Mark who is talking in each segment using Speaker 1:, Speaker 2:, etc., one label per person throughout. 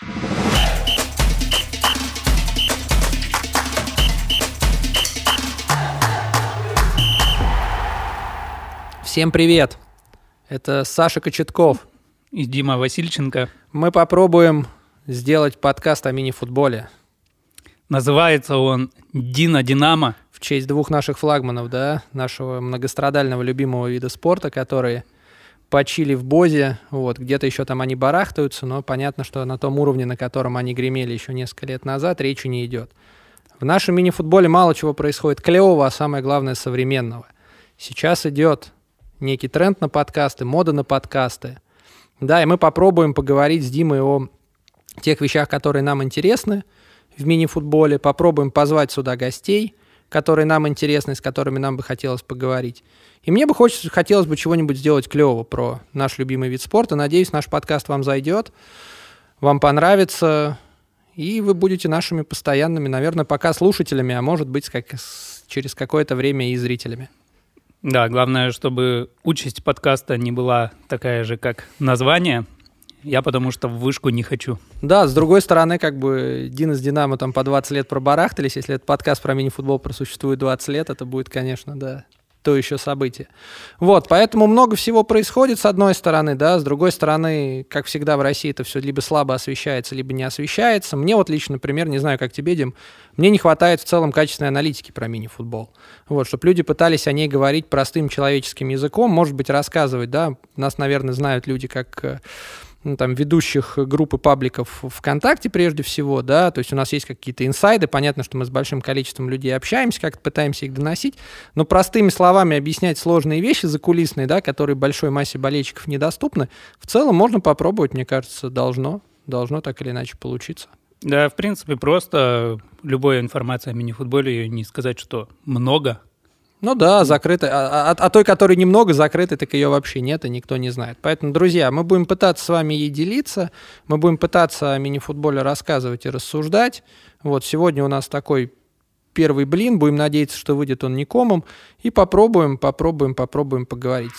Speaker 1: Всем привет! Это Саша Кочетков.
Speaker 2: И Дима Васильченко.
Speaker 1: Мы попробуем сделать подкаст о мини-футболе.
Speaker 2: Называется он «Дина Динамо».
Speaker 1: В честь двух наших флагманов, да, нашего многострадального любимого вида спорта, которые почили в Бозе, вот, где-то еще там они барахтаются, но понятно, что на том уровне, на котором они гремели еще несколько лет назад, речи не идет. В нашем мини-футболе мало чего происходит клевого, а самое главное современного. Сейчас идет некий тренд на подкасты, мода на подкасты. Да, и мы попробуем поговорить с Димой о тех вещах, которые нам интересны в мини-футболе, попробуем позвать сюда гостей, которые нам интересны, с которыми нам бы хотелось поговорить. И мне бы хочется, хотелось бы чего-нибудь сделать клевого про наш любимый вид спорта. Надеюсь, наш подкаст вам зайдет, вам понравится, и вы будете нашими постоянными, наверное, пока слушателями, а может быть, как, через какое-то время и зрителями.
Speaker 2: Да, главное, чтобы участь подкаста не была такая же, как название. Я потому что в вышку не хочу.
Speaker 1: Да, с другой стороны, как бы Дина с Динамо там по 20 лет пробарахтались. Если этот подкаст про мини-футбол просуществует 20 лет, это будет, конечно, да, то еще событие. Вот, поэтому много всего происходит с одной стороны, да, с другой стороны, как всегда в России это все либо слабо освещается, либо не освещается. Мне вот лично, например, не знаю, как тебе, Дим, мне не хватает в целом качественной аналитики про мини-футбол. Вот, чтобы люди пытались о ней говорить простым человеческим языком, может быть, рассказывать, да, нас, наверное, знают люди как э, ну, там, ведущих группы пабликов ВКонтакте прежде всего, да, то есть у нас есть какие-то инсайды, понятно, что мы с большим количеством людей общаемся, как-то пытаемся их доносить, но простыми словами объяснять сложные вещи закулисные, да, которые большой массе болельщиков недоступны, в целом можно попробовать, мне кажется, должно, должно так или иначе получиться.
Speaker 2: Да, в принципе, просто любая информация о мини-футболе, не сказать, что много,
Speaker 1: ну да, закрытой. А, а, а той, которой немного закрытой, так ее вообще нет, и никто не знает. Поэтому, друзья, мы будем пытаться с вами ей делиться, мы будем пытаться о мини-футболе рассказывать и рассуждать. Вот сегодня у нас такой первый блин, будем надеяться, что выйдет он не комом, и попробуем, попробуем, попробуем поговорить.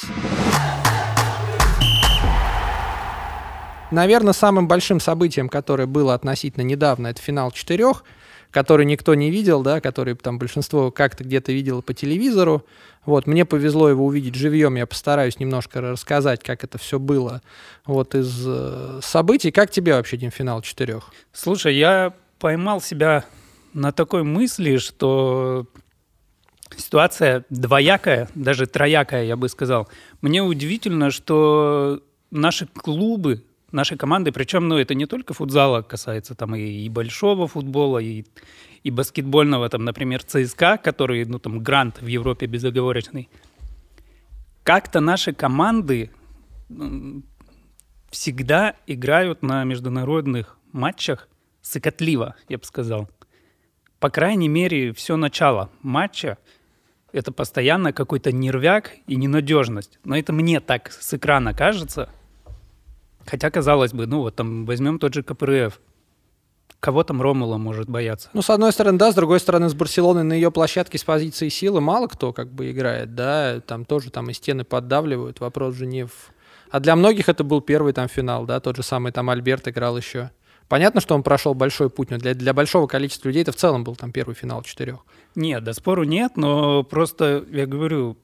Speaker 1: Наверное, самым большим событием, которое было относительно недавно, это финал четырех – который никто не видел, да, который там большинство как-то где-то видело по телевизору. Вот, мне повезло его увидеть живьем, я постараюсь немножко рассказать, как это все было вот из э, событий. Как тебе вообще день финал четырех?
Speaker 2: Слушай, я поймал себя на такой мысли, что ситуация двоякая, даже троякая, я бы сказал. Мне удивительно, что наши клубы нашей команды, причем, ну, это не только футзала касается, там и, и большого футбола, и, и баскетбольного, там, например, ЦСКА, который, ну, там, грант в Европе безоговорочный. Как-то наши команды всегда играют на международных матчах сыкотливо, я бы сказал. По крайней мере, все начало матча – это постоянно какой-то нервяк и ненадежность. Но это мне так с экрана кажется – Хотя, казалось бы, ну вот там возьмем тот же КПРФ. Кого там Ромула может бояться?
Speaker 1: Ну, с одной стороны, да, с другой стороны, с Барселоной на ее площадке с позиции силы мало кто как бы играет, да, там тоже там и стены поддавливают, вопрос же не в... А для многих это был первый там финал, да, тот же самый там Альберт играл еще. Понятно, что он прошел большой путь, но для, для большого количества людей это в целом был там первый финал четырех.
Speaker 2: Нет, да спору нет, но просто, я говорю,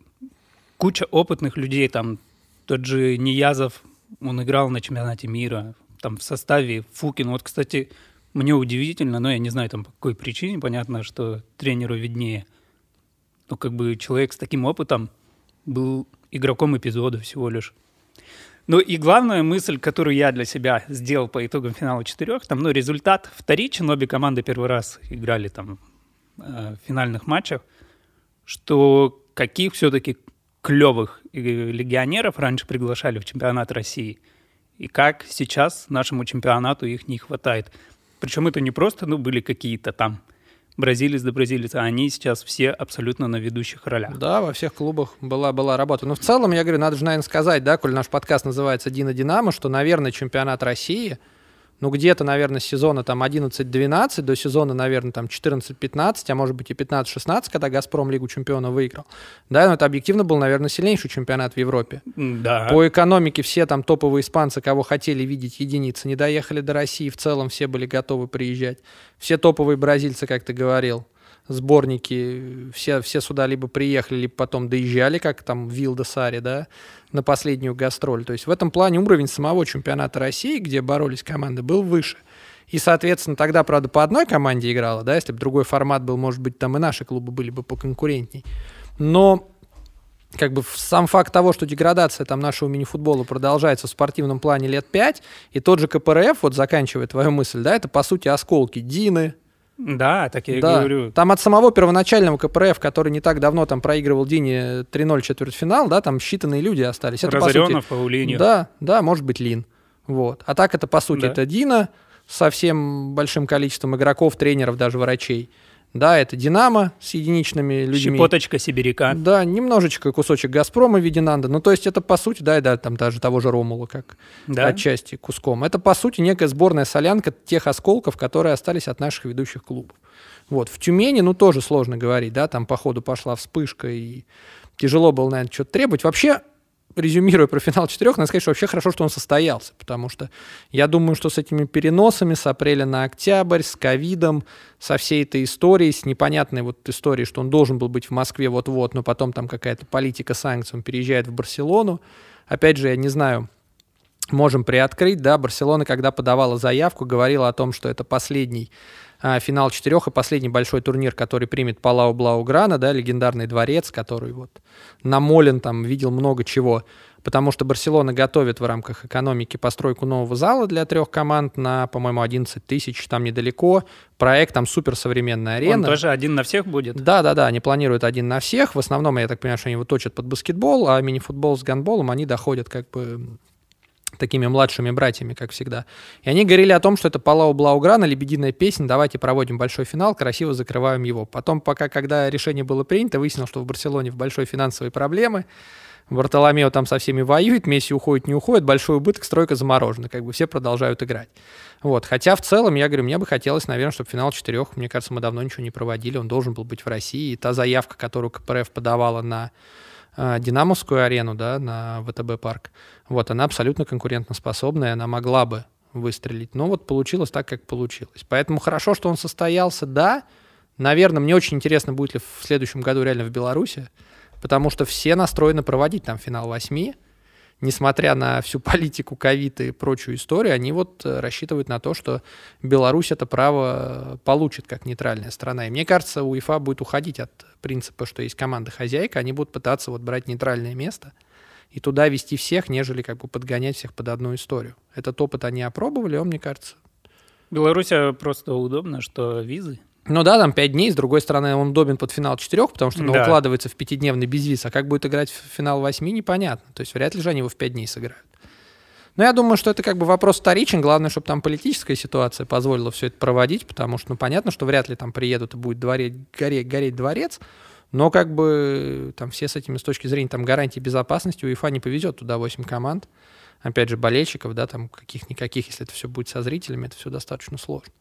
Speaker 2: куча опытных людей, там тот же Ниязов, он играл на чемпионате мира, там в составе Фукин. Вот, кстати, мне удивительно, но я не знаю, там по какой причине, понятно, что тренеру виднее. Но как бы человек с таким опытом был игроком эпизода всего лишь. Ну и главная мысль, которую я для себя сделал по итогам финала четырех, там, ну, результат вторичен, обе команды первый раз играли там э, в финальных матчах, что каких все-таки клевых легионеров раньше приглашали в чемпионат России, и как сейчас нашему чемпионату их не хватает. Причем это не просто, ну, были какие-то там бразилец да бразилец, а они сейчас все абсолютно на ведущих ролях.
Speaker 1: Да, во всех клубах была, была работа. Но в целом, я говорю, надо же, наверное, сказать, да, коль наш подкаст называется «Дина Динамо», что, наверное, чемпионат России, ну, где-то, наверное, с сезона там 11-12 до сезона, наверное, там 14-15, а может быть и 15-16, когда «Газпром» Лигу чемпионов выиграл. Да, но это объективно был, наверное, сильнейший чемпионат в Европе.
Speaker 2: Да.
Speaker 1: По экономике все там топовые испанцы, кого хотели видеть единицы, не доехали до России, в целом все были готовы приезжать. Все топовые бразильцы, как ты говорил, сборники, все, все сюда либо приехали, либо потом доезжали, как там Вилда Сари, да, на последнюю гастроль. То есть в этом плане уровень самого чемпионата России, где боролись команды, был выше. И, соответственно, тогда, правда, по одной команде играла, да, если бы другой формат был, может быть, там и наши клубы были бы поконкурентней. Но как бы сам факт того, что деградация там нашего мини-футбола продолжается в спортивном плане лет пять, и тот же КПРФ, вот заканчивая твою мысль, да, это по сути осколки Дины,
Speaker 2: да, так я и
Speaker 1: да.
Speaker 2: говорю.
Speaker 1: Там от самого первоначального КПРФ, который не так давно там проигрывал Дине 3-0 четвертьфинал, да, там считанные люди остались. Это,
Speaker 2: Разоренов,
Speaker 1: по
Speaker 2: сути, Паулиньо.
Speaker 1: Да, да, может быть, Лин. Вот. А так это, по сути,
Speaker 2: Да.
Speaker 1: это Дина со всем большим количеством игроков, тренеров, даже врачей. Да, это Динамо с единичными людьми.
Speaker 2: Щепоточка сибиряка.
Speaker 1: Да, немножечко кусочек Газпрома в виде Нанда. Ну, то есть это, по сути, да, и да, там даже того же Ромула, как
Speaker 2: Да.
Speaker 1: отчасти куском. Это, по сути, некая сборная солянка тех осколков, которые остались от наших ведущих клубов. Вот. В Тюмени, ну, тоже сложно говорить, да, там, по ходу пошла вспышка, и тяжело было, наверное, что-то требовать. Вообще, резюмируя про финал четырех, надо сказать, что вообще хорошо, что он состоялся, потому что я думаю, что с этими переносами с апреля на октябрь, с ковидом, со всей этой историей, с непонятной вот историей, что он должен был быть в Москве вот-вот, но потом там какая-то политика санкций, он переезжает в Барселону. Опять же, я не знаю, можем приоткрыть, да, Барселона, когда подавала заявку, говорила о том, что это последний а, финал четырех и последний большой турнир, который примет Палау Блауграна, да, легендарный дворец, который вот намолен там, видел много чего, потому что Барселона готовит в рамках экономики постройку нового зала для трех команд на, по-моему, 11 тысяч, там недалеко, проект, там суперсовременная арена.
Speaker 2: Он тоже один на всех будет.
Speaker 1: Да, да, да, они планируют один на всех. В основном, я так понимаю, что они его точат под баскетбол, а мини-футбол с гандболом они доходят как бы такими младшими братьями, как всегда. И они говорили о том, что это Палау Блауграна, лебединая песня, давайте проводим большой финал, красиво закрываем его. Потом, пока, когда решение было принято, выяснилось, что в Барселоне в большой финансовые проблемы, Бартоломео там со всеми воюет, Месси уходит, не уходит, большой убыток, стройка заморожена, как бы все продолжают играть. Вот. Хотя в целом, я говорю, мне бы хотелось, наверное, чтобы финал четырех, мне кажется, мы давно ничего не проводили, он должен был быть в России. И та заявка, которую КПРФ подавала на э, Динамовскую арену, да, на ВТБ парк, вот, она абсолютно конкурентоспособная, она могла бы выстрелить. Но вот получилось так, как получилось. Поэтому хорошо, что он состоялся, да. Наверное, мне очень интересно, будет ли в следующем году реально в Беларуси, потому что все настроены проводить там финал восьми. Несмотря на всю политику ковид и прочую историю, они вот э, рассчитывают на то, что Беларусь это право получит как нейтральная страна. И мне кажется, УЕФА будет уходить от принципа, что есть команда-хозяйка, они будут пытаться вот брать нейтральное место и туда вести всех, нежели как бы подгонять всех под одну историю. Этот опыт они опробовали, он, мне кажется,
Speaker 2: Беларусь просто удобно, что визы.
Speaker 1: Ну да, там 5 дней, с другой стороны, он удобен под финал четырех, потому что он
Speaker 2: Да.
Speaker 1: укладывается в пятидневный безвиз, а как будет играть в финал восьми, непонятно. То есть вряд ли же они его в 5 дней сыграют. Но я думаю, что это как бы вопрос вторичен. Главное, чтобы там политическая ситуация позволила все это проводить, потому что, ну, понятно, что вряд ли там приедут и будет дворе- гореть, гореть дворец, но как бы там все с этими с точки зрения там гарантии безопасности УЕФА не повезет туда 8 команд. Опять же, болельщиков, да, там каких-никаких, если это все будет со зрителями, это все достаточно сложно.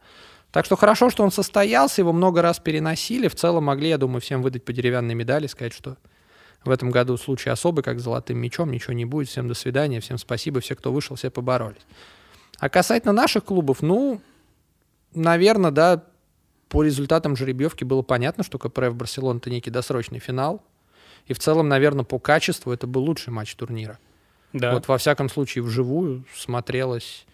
Speaker 1: Так что хорошо, что он состоялся, его много раз переносили. В целом могли, я думаю, всем выдать по деревянной медали, сказать, что в этом году случай особый, как с золотым мячом, ничего не будет. Всем до свидания, всем спасибо, все, кто вышел, все поборолись. А касательно наших клубов, ну, наверное, да, по результатам жеребьевки было понятно, что КПРФ Барселона это некий досрочный финал. И в целом, наверное, по качеству это был лучший матч турнира.
Speaker 2: Да.
Speaker 1: Вот во всяком случае вживую смотрелось.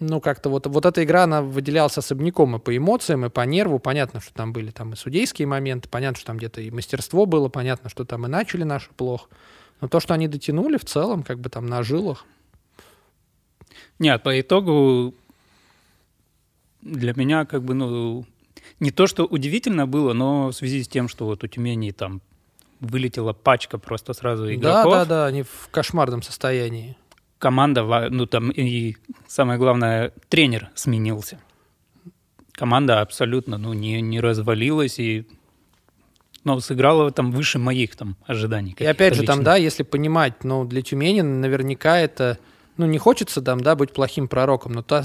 Speaker 1: Ну, как-то вот, вот эта игра, она выделялась особняком и по эмоциям, и по нерву. Понятно, что там были там и судейские моменты, понятно, что там где-то и мастерство было, понятно, что там и начали наши плохо. Но то, что они дотянули в целом, как бы там на жилах.
Speaker 2: Нет, по итогу для меня как бы, ну, не то, что удивительно было, но в связи с тем, что вот у Тюмени там вылетела пачка просто сразу
Speaker 1: Да,
Speaker 2: игроков,
Speaker 1: да, да, они в кошмарном состоянии.
Speaker 2: команда, ну там и самое главное, тренер сменился. Команда абсолютно, ну, не, не развалилась и но сыграла там выше моих там ожиданий.
Speaker 1: И опять же, там, да, если понимать, ну, для Тюмени наверняка это ну, не хочется там, да, быть плохим пророком, но то,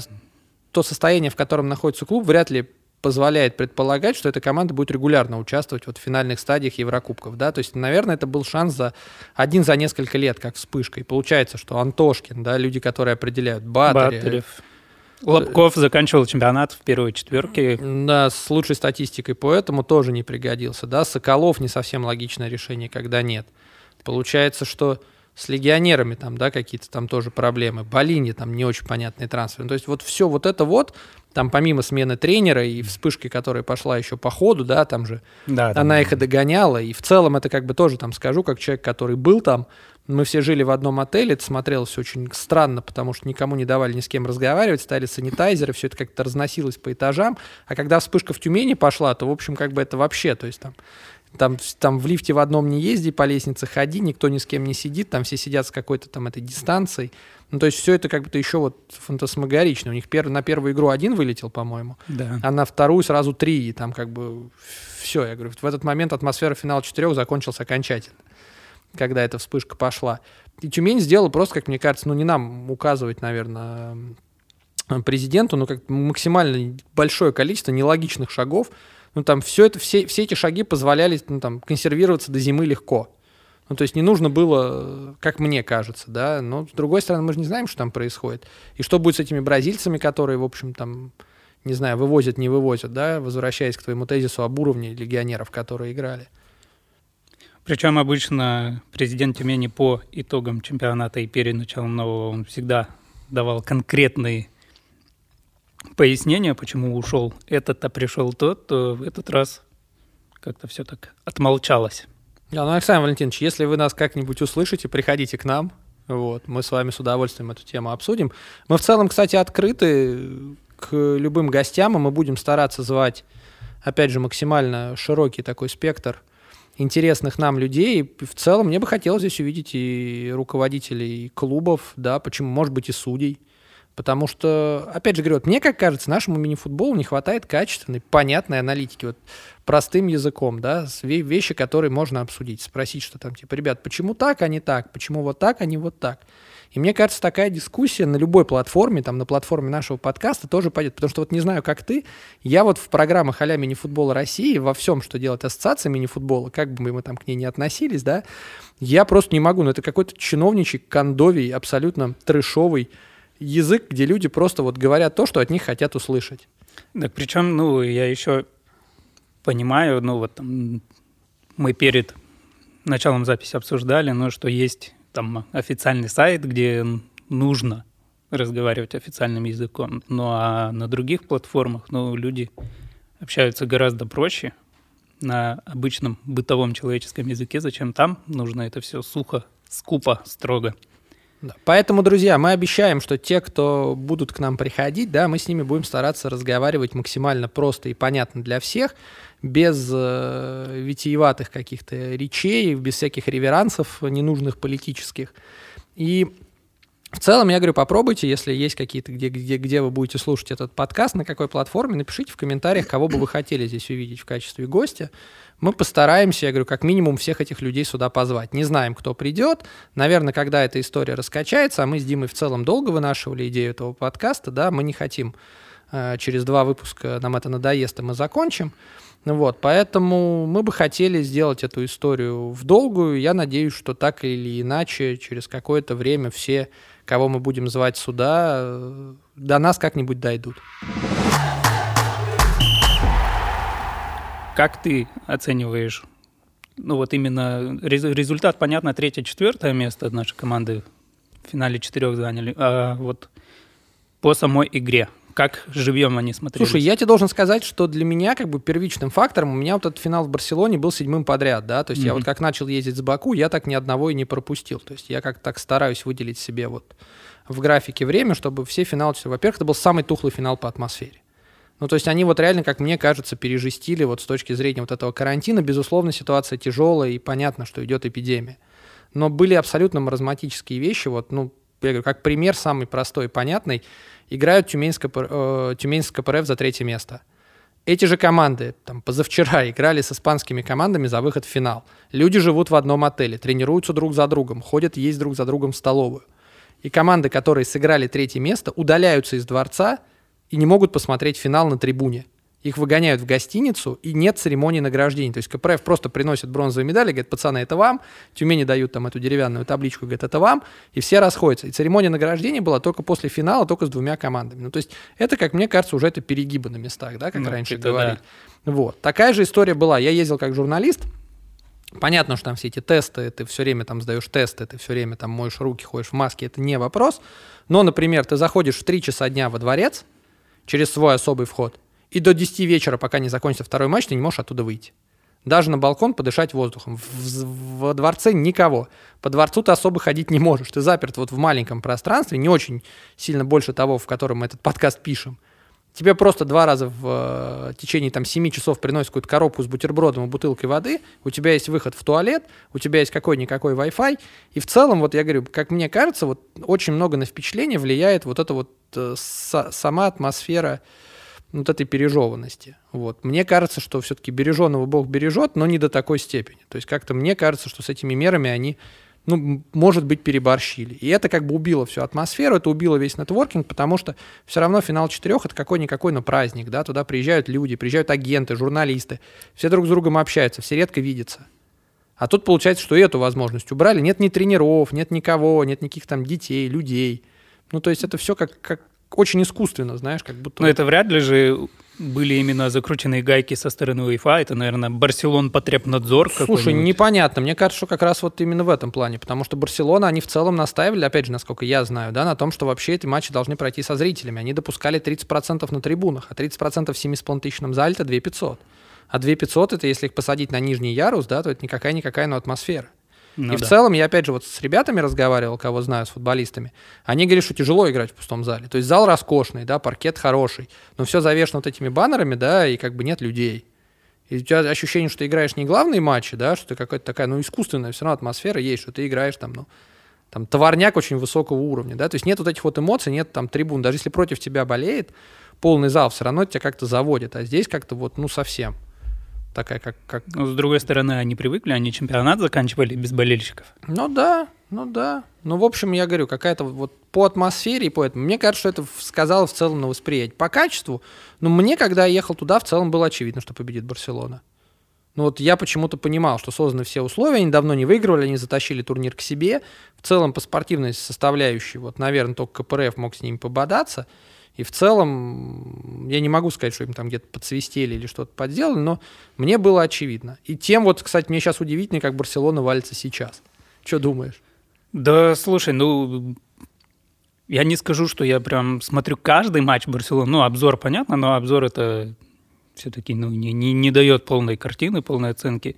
Speaker 1: то состояние, в котором находится клуб, вряд ли позволяет предполагать, что эта команда будет регулярно участвовать вот в финальных стадиях Еврокубков, да, то есть, наверное, это был шанс за один за несколько лет, как вспышка, и получается, что Антошкин, да, люди, которые определяют, Батарев,
Speaker 2: Батарев. Лобков заканчивал чемпионат в первой четверке.
Speaker 1: Да, с лучшей статистикой по этому тоже не пригодился. Да, Соколов не совсем логичное решение, когда нет. Получается, что с легионерами там, да, какие-то там тоже проблемы. Болини там не очень понятный трансфер. Ну, то есть вот все вот это вот, там помимо смены тренера и вспышки, которая пошла еще по ходу, да, там же,
Speaker 2: Да, да,
Speaker 1: она
Speaker 2: да.
Speaker 1: их и догоняла. И в целом это как бы тоже там скажу, как человек, который был там, мы все жили в одном отеле, это смотрелось очень странно, потому что никому не давали ни с кем разговаривать, стали санитайзеры, все это как-то разносилось по этажам. А когда вспышка в Тюмени пошла, то, в общем, как бы это вообще, то есть там там, там в лифте в одном не езди, по лестнице ходи, никто ни с кем не сидит, там все сидят с какой-то там этой дистанцией. Ну, то есть все это как бы еще вот фантасмагорично. У них пер, на первую игру один вылетел, по-моему,
Speaker 2: Да.
Speaker 1: а на вторую сразу три, и там как бы все. Я говорю, в этот момент атмосфера финала четырех закончилась окончательно, когда эта вспышка пошла. И Тюмень сделала просто, как мне кажется, ну не нам указывать, наверное, президенту, но как максимально большое количество нелогичных шагов. Ну там все это, все, все эти шаги позволяли ну, там, консервироваться до зимы легко. Ну, то есть не нужно было, как мне кажется, да, но с другой стороны, мы же не знаем, что там происходит. И что будет с этими бразильцами, которые, в общем, там, не знаю, вывозят, не вывозят, да, возвращаясь к твоему тезису об уровне легионеров, которые играли.
Speaker 2: Причем обычно президент Тюмени по итогам чемпионата и перед началом нового он всегда давал конкретные пояснения, почему ушел этот, а пришел тот, то в этот раз как-то все так отмолчалось.
Speaker 1: Да, ну, Александр Валентинович, если вы нас как-нибудь услышите, приходите к нам. Вот, мы с вами с удовольствием эту тему обсудим. Мы в целом, кстати, открыты к любым гостям, и мы будем стараться звать, опять же, максимально широкий такой спектр интересных нам людей. И в целом мне бы хотелось здесь увидеть и руководителей клубов, да, почему, может быть, и судей. Потому что, опять же говорю, вот мне, как кажется, нашему мини-футболу не хватает качественной, понятной аналитики, вот простым языком, да, вещи, которые можно обсудить, спросить, что там, типа, ребят, почему так, а не так, почему вот так, а не вот так. И мне кажется, такая дискуссия на любой платформе, там, на платформе нашего подкаста тоже пойдет, потому что вот не знаю, как ты, я вот в программах а-ля мини-футбола России, во всем, что делает ассоциация мини-футбола, как бы мы там к ней не относились, да, я просто не могу, ну, это какой-то чиновничий, кондовий, абсолютно трешовый язык, где люди просто вот говорят то, что от них хотят услышать.
Speaker 2: Так причем, ну, я еще понимаю, ну, вот там мы перед началом записи обсуждали, ну, что есть там официальный сайт, где нужно разговаривать официальным языком. Ну, а на других платформах, ну, люди общаются гораздо проще на обычном бытовом человеческом языке. Зачем там нужно это все сухо, скупо, строго?
Speaker 1: Поэтому, друзья, мы обещаем, что те, кто будут к нам приходить, да, мы с ними будем стараться разговаривать максимально просто и понятно для всех, без э, витиеватых каких-то речей, без всяких реверансов ненужных политических. И в целом, я говорю, попробуйте, если есть какие-то, где, где, где вы будете слушать этот подкаст, на какой платформе, напишите в комментариях, кого бы вы хотели здесь увидеть в качестве гостя. Мы постараемся, я говорю, как минимум всех этих людей сюда позвать. Не знаем, кто придет. Наверное, когда эта история раскачается, а мы с Димой в целом долго вынашивали идею этого подкаста, да, мы не хотим э, через два выпуска, нам это надоест, и мы закончим. Вот, поэтому мы бы хотели сделать эту историю в долгую. Я надеюсь, что так или иначе через какое-то время все, кого мы будем звать сюда, э, до нас как-нибудь дойдут.
Speaker 2: Как ты оцениваешь, ну вот именно рез- результат, понятно, третье-четвертое место нашей команды в финале четырех заняли, а вот по самой игре, как живьем они смотрелись?
Speaker 1: Слушай, я тебе должен сказать, что для меня как бы первичным фактором у меня вот этот финал в Барселоне был седьмым подряд, да, то есть я
Speaker 2: Мгм.
Speaker 1: вот как начал ездить с Баку, я так ни одного и не пропустил, то есть я как так стараюсь выделить себе вот в графике время, чтобы все финалы, во-первых, это был самый тухлый финал по атмосфере. Ну, то есть они вот реально, как мне кажется, пережестили вот с точки зрения вот этого карантина. Безусловно, ситуация тяжелая и понятно, что идет эпидемия. Но были абсолютно маразматические вещи. Вот, ну, я говорю, как пример самый простой и понятный. Играют КП, э, Тюмень с КПРФ за третье место. Эти же команды там, позавчера играли с испанскими командами за выход в финал. Люди живут в одном отеле, тренируются друг за другом, ходят есть друг за другом в столовую. И команды, которые сыграли третье место, удаляются из дворца и не могут посмотреть финал на трибуне. Их выгоняют в гостиницу, и нет церемонии награждения. То есть КПРФ просто приносит бронзовые медали, говорит, пацаны, это вам. Тюмени дают там эту деревянную табличку, говорит, это вам. И все расходятся. И церемония награждения была только после финала, только с двумя командами. Ну, то есть это, как мне кажется, уже это перегибы на местах, да, как ну, раньше говорили. Да. Вот. Такая же история была. Я ездил как журналист, Понятно, что там все эти тесты, ты все время там сдаешь тесты, ты все время там моешь руки, ходишь в маске, это не вопрос. Но, например, ты заходишь в 3 часа дня во дворец через свой особый вход, и до 10 вечера, пока не закончится второй матч, ты не можешь оттуда выйти. Даже на балкон подышать воздухом. В, во дворце никого. По дворцу ты особо ходить не можешь. Ты заперт вот в маленьком пространстве, не очень сильно больше того, в котором мы этот подкаст пишем. Тебе просто два раза в э, течение там 7 часов приносят какую-то коробку с бутербродом и бутылкой воды, у тебя есть выход в туалет, у тебя есть какой-никакой Wi-Fi, и в целом, вот я говорю, как мне кажется, вот очень много на впечатление влияет вот эта вот э, с, сама атмосфера вот этой пережеванности. Вот. Мне кажется, что все-таки береженного Бог бережет, но не до такой степени. То есть как-то мне кажется, что с этими мерами они ну, может быть, переборщили. И это как бы убило всю атмосферу, это убило весь нетворкинг, потому что все равно финал четырех это какой-никакой, но праздник, да, туда приезжают люди, приезжают агенты, журналисты, все друг с другом общаются, все редко видятся. А тут получается, что эту возможность убрали. Нет ни тренеров, нет никого, нет никаких там детей, людей. Ну, то есть это все как, как очень искусственно, знаешь, как будто...
Speaker 2: Но это вряд ли же были именно закрученные гайки со стороны УЕФА. Это, наверное, Барселон потребнадзор
Speaker 1: Слушай, непонятно. Мне кажется, что как раз вот именно в этом плане. Потому что Барселона, они в целом настаивали, опять же, насколько я знаю, да, на том, что вообще эти матчи должны пройти со зрителями. Они допускали 30% на трибунах, а 30% в 7,5 тысячном зале – это 2 500. А 2 500 – это если их посадить на нижний ярус, да, то это никакая-никакая, но атмосфера. Ну, и да. в целом я опять же вот с ребятами разговаривал, кого знаю, с футболистами. Они говорят, что тяжело играть в пустом зале. То есть зал роскошный, да, паркет хороший, но все завешено вот этими баннерами, да, и как бы нет людей. И у тебя ощущение, что ты играешь не главные матчи, да, что ты какая-то такая, ну, искусственная все равно атмосфера есть, что ты играешь там, ну, там, товарняк очень высокого уровня, да, то есть нет вот этих вот эмоций, нет там трибун, даже если против тебя болеет полный зал, все равно тебя как-то заводит, а здесь как-то вот, ну, совсем такая, как... как...
Speaker 2: Ну, с другой стороны, они привыкли, они чемпионат заканчивали без болельщиков.
Speaker 1: Ну да, ну да. Ну, в общем, я говорю, какая-то вот по атмосфере и по этому. Мне кажется, что это сказало в целом на восприятие. По качеству, ну, мне, когда я ехал туда, в целом было очевидно, что победит Барселона. Ну вот я почему-то понимал, что созданы все условия, они давно не выигрывали, они затащили турнир к себе. В целом по спортивной составляющей, вот, наверное, только КПРФ мог с ними пободаться. И в целом, я не могу сказать, что им там где-то подсвистели или что-то подделали, но мне было очевидно. И тем вот, кстати, мне сейчас удивительно, как Барселона валится сейчас. Что думаешь?
Speaker 2: Да, слушай, ну, я не скажу, что я прям смотрю каждый матч Барселоны. Ну, обзор, понятно, но обзор это все-таки ну, не, не, не дает полной картины, полной оценки.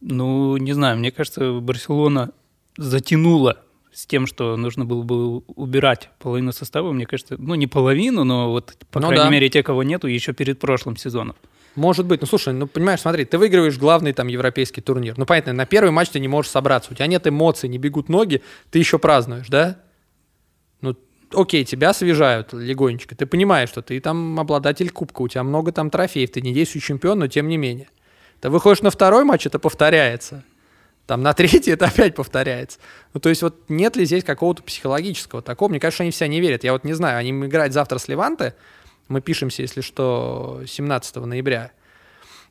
Speaker 2: Ну, не знаю, мне кажется, Барселона затянула с тем, что нужно было бы убирать половину состава, мне кажется, ну не половину, но вот, по ну, крайней да. мере, те, кого нету, еще перед прошлым сезоном.
Speaker 1: Может быть. Ну, слушай, ну, понимаешь, смотри, ты выигрываешь главный там европейский турнир. Ну, понятно, на первый матч ты не можешь собраться. У тебя нет эмоций, не бегут ноги, ты еще празднуешь, да? Ну, окей, тебя освежают легонечко. Ты понимаешь, что ты там обладатель кубка, у тебя много там трофеев, ты не действующий чемпион, но тем не менее. Ты выходишь на второй матч, это повторяется. Там на третий это опять повторяется. Ну, то есть вот нет ли здесь какого-то психологического такого? Мне кажется, они все не верят. Я вот не знаю, они играть завтра с Леванте, мы пишемся, если что, 17 ноября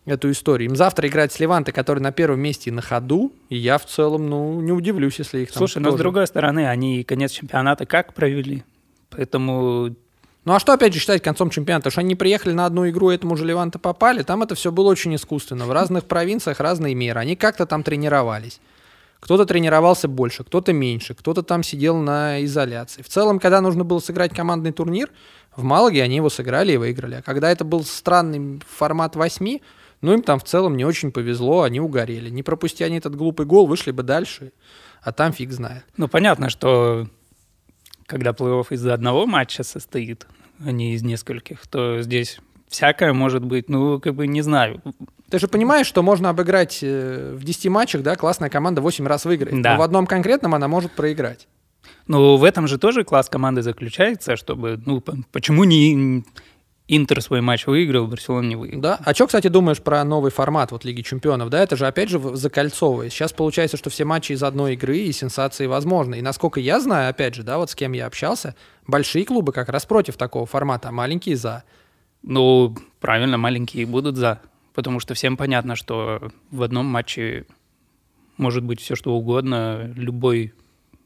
Speaker 1: эту историю. Им завтра играть с Леванте, который на первом месте на ходу, и я в целом, ну, не удивлюсь, если их там
Speaker 2: Слушай, тоже... но с другой стороны, они конец чемпионата как провели? Поэтому
Speaker 1: ну а что опять же считать концом чемпионата? Что они приехали на одну игру, этому же Леванте попали. Там это все было очень искусственно. В разных провинциях разные меры. Они как-то там тренировались. Кто-то тренировался больше, кто-то меньше, кто-то там сидел на изоляции. В целом, когда нужно было сыграть командный турнир, в Малаге они его сыграли и выиграли. А когда это был странный формат восьми, ну им там в целом не очень повезло, они угорели. Не пропусти они этот глупый гол, вышли бы дальше, а там фиг знает.
Speaker 2: Ну понятно, что когда плей-офф из-за одного матча состоит, а не из нескольких, то здесь всякое может быть, ну, как бы не знаю.
Speaker 1: Ты же понимаешь, что можно обыграть э, в 10 матчах, да, классная команда 8 раз выиграет. Да. Но в одном конкретном она может проиграть.
Speaker 2: Ну, в этом же тоже класс команды заключается, чтобы, ну, почему не Интер свой матч выиграл, Барселона не выиграл.
Speaker 1: Да. А что, кстати, думаешь про новый формат вот Лиги Чемпионов? Да, это же опять же закольцовывает. Сейчас получается, что все матчи из одной игры и сенсации возможны. И насколько я знаю, опять же, да, вот с кем я общался, большие клубы как раз против такого формата, а маленькие за.
Speaker 2: Ну, правильно, маленькие будут за. Потому что всем понятно, что в одном матче может быть все что угодно, любой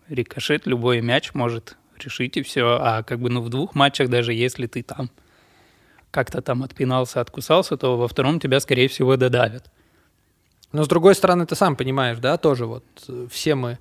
Speaker 2: рикошет, любой мяч может решить и все. А как бы ну в двух матчах, даже если ты там как-то там отпинался, откусался, то во втором тебя, скорее всего, додавят.
Speaker 1: Но с другой стороны, ты сам понимаешь, да, тоже вот э, все мы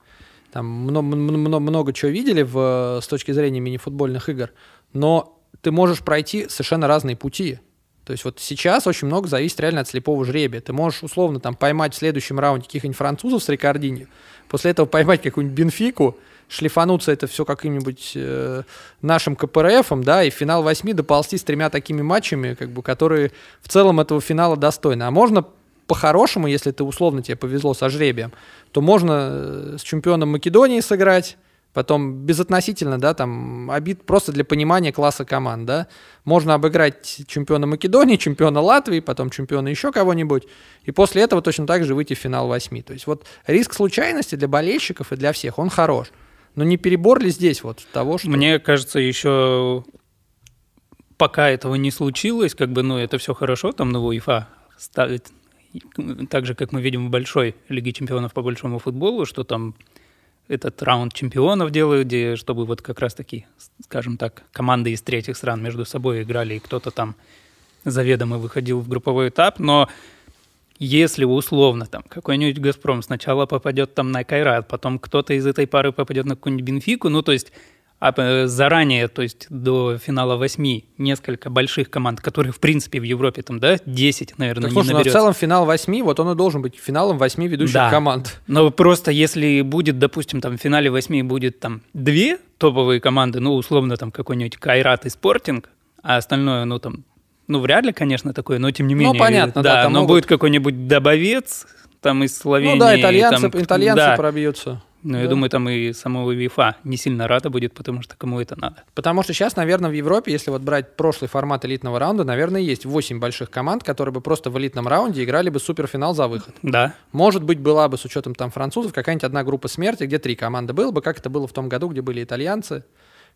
Speaker 1: там много, много, много чего видели в, с точки зрения мини-футбольных игр, но ты можешь пройти совершенно разные пути. То есть вот сейчас очень много зависит реально от слепого жребия. Ты можешь условно там поймать в следующем раунде каких-нибудь французов с Рикардини, после этого поймать какую-нибудь Бенфику, шлифануться это все каким-нибудь э, нашим КПРФом, да, и финал восьми доползти с тремя такими матчами, как бы, которые в целом этого финала достойны. А можно по-хорошему, если ты условно тебе повезло со жребием, то можно э, с чемпионом Македонии сыграть, потом безотносительно, да, там, обид просто для понимания класса команд, да, можно обыграть чемпиона Македонии, чемпиона Латвии, потом чемпиона еще кого-нибудь, и после этого точно так же выйти в финал восьми. То есть вот риск случайности для болельщиков и для всех, он хорош. Но не перебор ли здесь вот того, что...
Speaker 2: Мне кажется, еще пока этого не случилось, как бы, ну, это все хорошо, там на УЕФА ставить, так же, как мы видим в большой Лиге чемпионов по большому футболу, что там этот раунд чемпионов делают, где, чтобы вот как раз-таки, скажем так, команды из третьих стран между собой играли, и кто-то там заведомо выходил в групповой этап, но если условно там какой-нибудь «Газпром» сначала попадет там на Кайрат, потом кто-то из этой пары попадет на какую-нибудь «Бенфику», ну, то есть а э, заранее, то есть до финала восьми, несколько больших команд, которые, в принципе, в Европе там, да, 10, наверное, так, не слушай,
Speaker 1: наберется. но в целом финал восьми, вот он и должен быть финалом восьми ведущих да. команд.
Speaker 2: Но просто если будет, допустим, там в финале восьми будет там две топовые команды, ну, условно, там какой-нибудь Кайрат и Спортинг, а остальное, ну, там, ну, вряд ли, конечно, такое, но тем не ну, менее.
Speaker 1: Ну, понятно, да.
Speaker 2: да но могут... будет какой-нибудь добовец там из Словении. Ну
Speaker 1: да, итальянцы, там, итальянцы да. пробьются.
Speaker 2: Ну, да. я думаю, там и самого ВИФА не сильно рада будет, потому что кому это надо.
Speaker 1: Потому что сейчас, наверное, в Европе, если вот брать прошлый формат элитного раунда, наверное, есть 8 больших команд, которые бы просто в элитном раунде играли бы суперфинал за выход.
Speaker 2: Да.
Speaker 1: Может быть, была бы с учетом там французов какая-нибудь одна группа смерти, где три команды было бы, как это было в том году, где были итальянцы,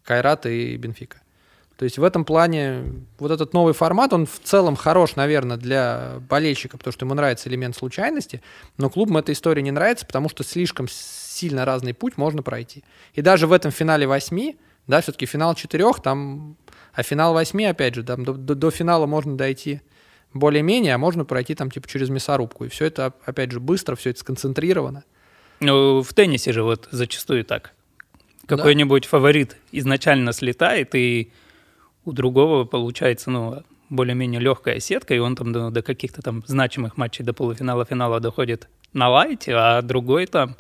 Speaker 1: Кайрат и Бенфика. То есть в этом плане вот этот новый формат, он в целом хорош, наверное, для болельщика, потому что ему нравится элемент случайности, но клубам эта история не нравится, потому что слишком сильно разный путь можно пройти. И даже в этом финале восьми, да, все-таки финал четырех, там, а финал восьми, опять же, там, до, до, до финала можно дойти более-менее, а можно пройти там типа через мясорубку. И все это, опять же, быстро, все это сконцентрировано.
Speaker 2: Ну, в теннисе же вот зачастую так. Какой-нибудь да. фаворит изначально слетает, и у другого получается, ну, более-менее легкая сетка, и он там до, до каких-то там значимых матчей до полуфинала, финала доходит на лайте, а другой там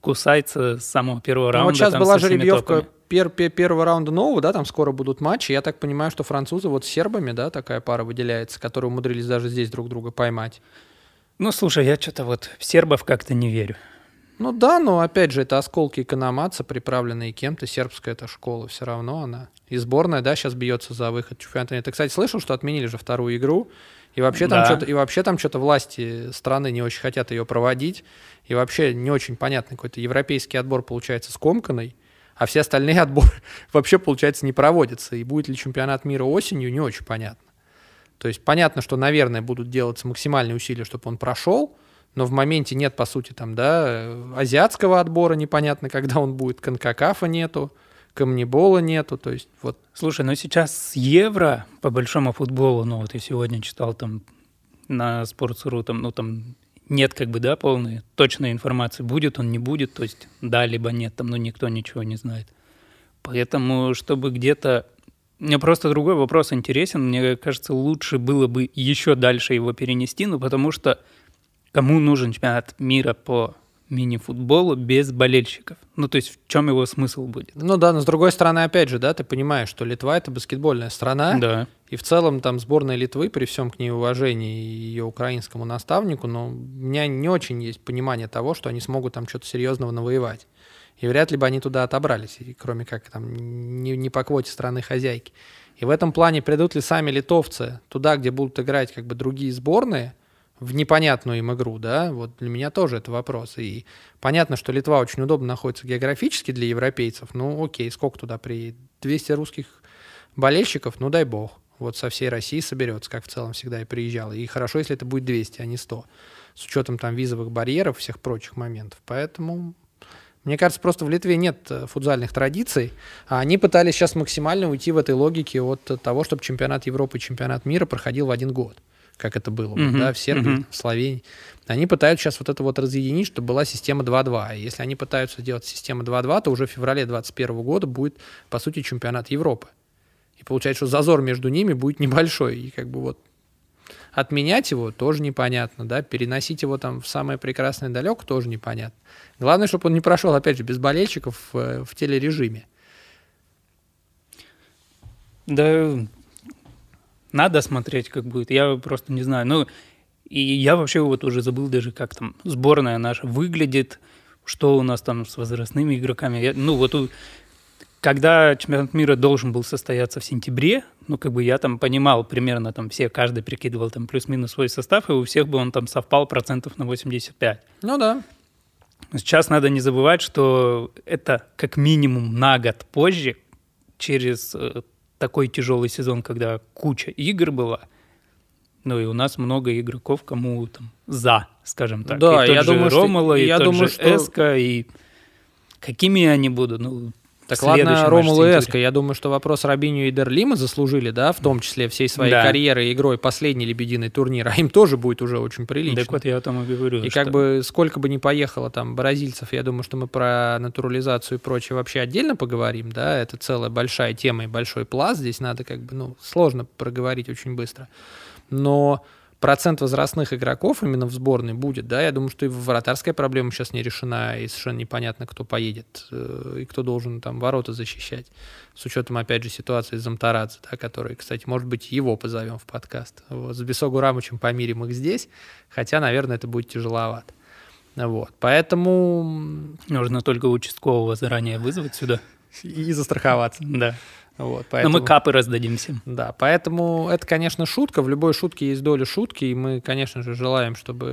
Speaker 2: кусается с самого первого раунда. Ну,
Speaker 1: вот сейчас была жеребьевка пер, пер, первого раунда нового, да, там скоро будут матчи. Я так понимаю, что французы вот с сербами, да, такая пара выделяется, которые умудрились даже здесь друг друга поймать.
Speaker 2: Ну, слушай, я что-то вот в сербов как-то не верю.
Speaker 1: Ну да, но опять же, это осколки экономаца, приправленные кем-то. Сербская эта школа все равно она. И сборная, да, сейчас бьется за выход чемпионата. Ты, кстати, слышал, что отменили же вторую игру? И вообще да. там что-то, и вообще там что-то власти страны не очень хотят ее проводить. И вообще не очень понятно, какой-то европейский отбор получается скомканный, а все остальные отборы вообще, получается, не проводятся. И будет ли чемпионат мира осенью, не очень понятно. То есть понятно, что, наверное, будут делаться максимальные усилия, чтобы он прошел, но в моменте нет, по сути, там, да, азиатского отбора, непонятно, когда он будет, конкакафа нету, камнебола нету, то есть вот.
Speaker 2: Слушай, ну сейчас евро по большому футболу, ну вот я сегодня читал там на Sports.ru, там, ну там нет как бы, да, полной, точной информации, будет он, не будет, то есть да, либо нет, там, ну никто ничего не знает. Поэтому, чтобы где-то мне просто другой вопрос интересен. Мне кажется, лучше было бы еще дальше его перенести, ну, потому что Кому нужен чемпионат мира по мини-футболу без болельщиков? Ну, то есть в чем его смысл будет?
Speaker 1: Ну да, но с другой стороны, опять же, да, ты понимаешь, что Литва — это баскетбольная страна,
Speaker 2: да.
Speaker 1: и в целом там сборная Литвы, при всем к ней уважении и ее украинскому наставнику, но у меня не очень есть понимание того, что они смогут там что-то серьезного навоевать. И вряд ли бы они туда отобрались, кроме как там не, не по квоте страны хозяйки. И в этом плане придут ли сами литовцы туда, где будут играть как бы другие сборные, в непонятную им игру, да, вот для меня тоже это вопрос. И понятно, что Литва очень удобно находится географически для европейцев, ну окей, сколько туда приедет? 200 русских болельщиков, ну дай бог. Вот со всей России соберется, как в целом всегда и приезжал. И хорошо, если это будет 200, а не 100. С учетом там визовых барьеров, всех прочих моментов. Поэтому мне кажется, просто в Литве нет э, футзальных традиций, а они пытались сейчас максимально уйти в этой логике от того, чтобы чемпионат Европы и чемпионат мира проходил в один год, как это было uh-huh, да, в Сербии, uh-huh. в Словении. Они пытаются сейчас вот это вот разъединить, чтобы была система 2-2. И если они пытаются сделать систему 2-2, то уже в феврале 2021 года будет, по сути, чемпионат Европы. И получается, что зазор между ними будет небольшой. И как бы вот отменять его тоже непонятно, да, переносить его там в самое прекрасное далеко тоже непонятно. Главное, чтобы он не прошел, опять же, без болельщиков в, э, в телережиме.
Speaker 2: Да, надо смотреть, как будет. Я просто не знаю. Ну, и я вообще вот уже забыл даже, как там сборная наша выглядит, что у нас там с возрастными игроками. Я, ну, вот когда чемпионат мира должен был состояться в сентябре, ну, как бы я там понимал примерно, там все, каждый прикидывал там плюс-минус свой состав, и у всех бы он там совпал процентов на 85.
Speaker 1: Ну да.
Speaker 2: Сейчас надо не забывать, что это как минимум на год позже, через э, такой тяжелый сезон, когда куча игр была, ну и у нас много игроков, кому там за, скажем так.
Speaker 1: Да,
Speaker 2: и тот
Speaker 1: я
Speaker 2: же
Speaker 1: думаю,
Speaker 2: Ромала,
Speaker 1: что,
Speaker 2: и
Speaker 1: я
Speaker 2: тот
Speaker 1: думаю,
Speaker 2: же
Speaker 1: что...
Speaker 2: Эска, и какими они будут, ну,
Speaker 1: так ладно, Ромул и Эска. Я думаю, что вопрос Рабиню и Дерлима заслужили, да, в том числе всей своей да. карьерой игрой последний лебединый турнир, а им тоже будет уже очень прилично.
Speaker 2: Так вот я о том и говорю.
Speaker 1: И что... как бы сколько бы ни поехало там бразильцев, я думаю, что мы про натурализацию и прочее вообще отдельно поговорим, да, это целая большая тема и большой пласт, здесь надо как бы, ну, сложно проговорить очень быстро. Но процент возрастных игроков именно в сборной будет, да, я думаю, что и вратарская проблема сейчас не решена, и совершенно непонятно, кто поедет э, и кто должен там ворота защищать, с учетом, опять же, ситуации с Замтарадзе, да, который, кстати, может быть, его позовем в подкаст. Вот, с Бесогу Рамычем помирим их здесь, хотя, наверное, это будет тяжеловато. Вот, поэтому...
Speaker 2: Нужно только участкового заранее вызвать сюда.
Speaker 1: И застраховаться.
Speaker 2: Да.
Speaker 1: Вот,
Speaker 2: поэтому, Но мы капы раздадимся.
Speaker 1: Да, поэтому это, конечно, шутка. В любой шутке есть доля шутки, и мы, конечно же, желаем, чтобы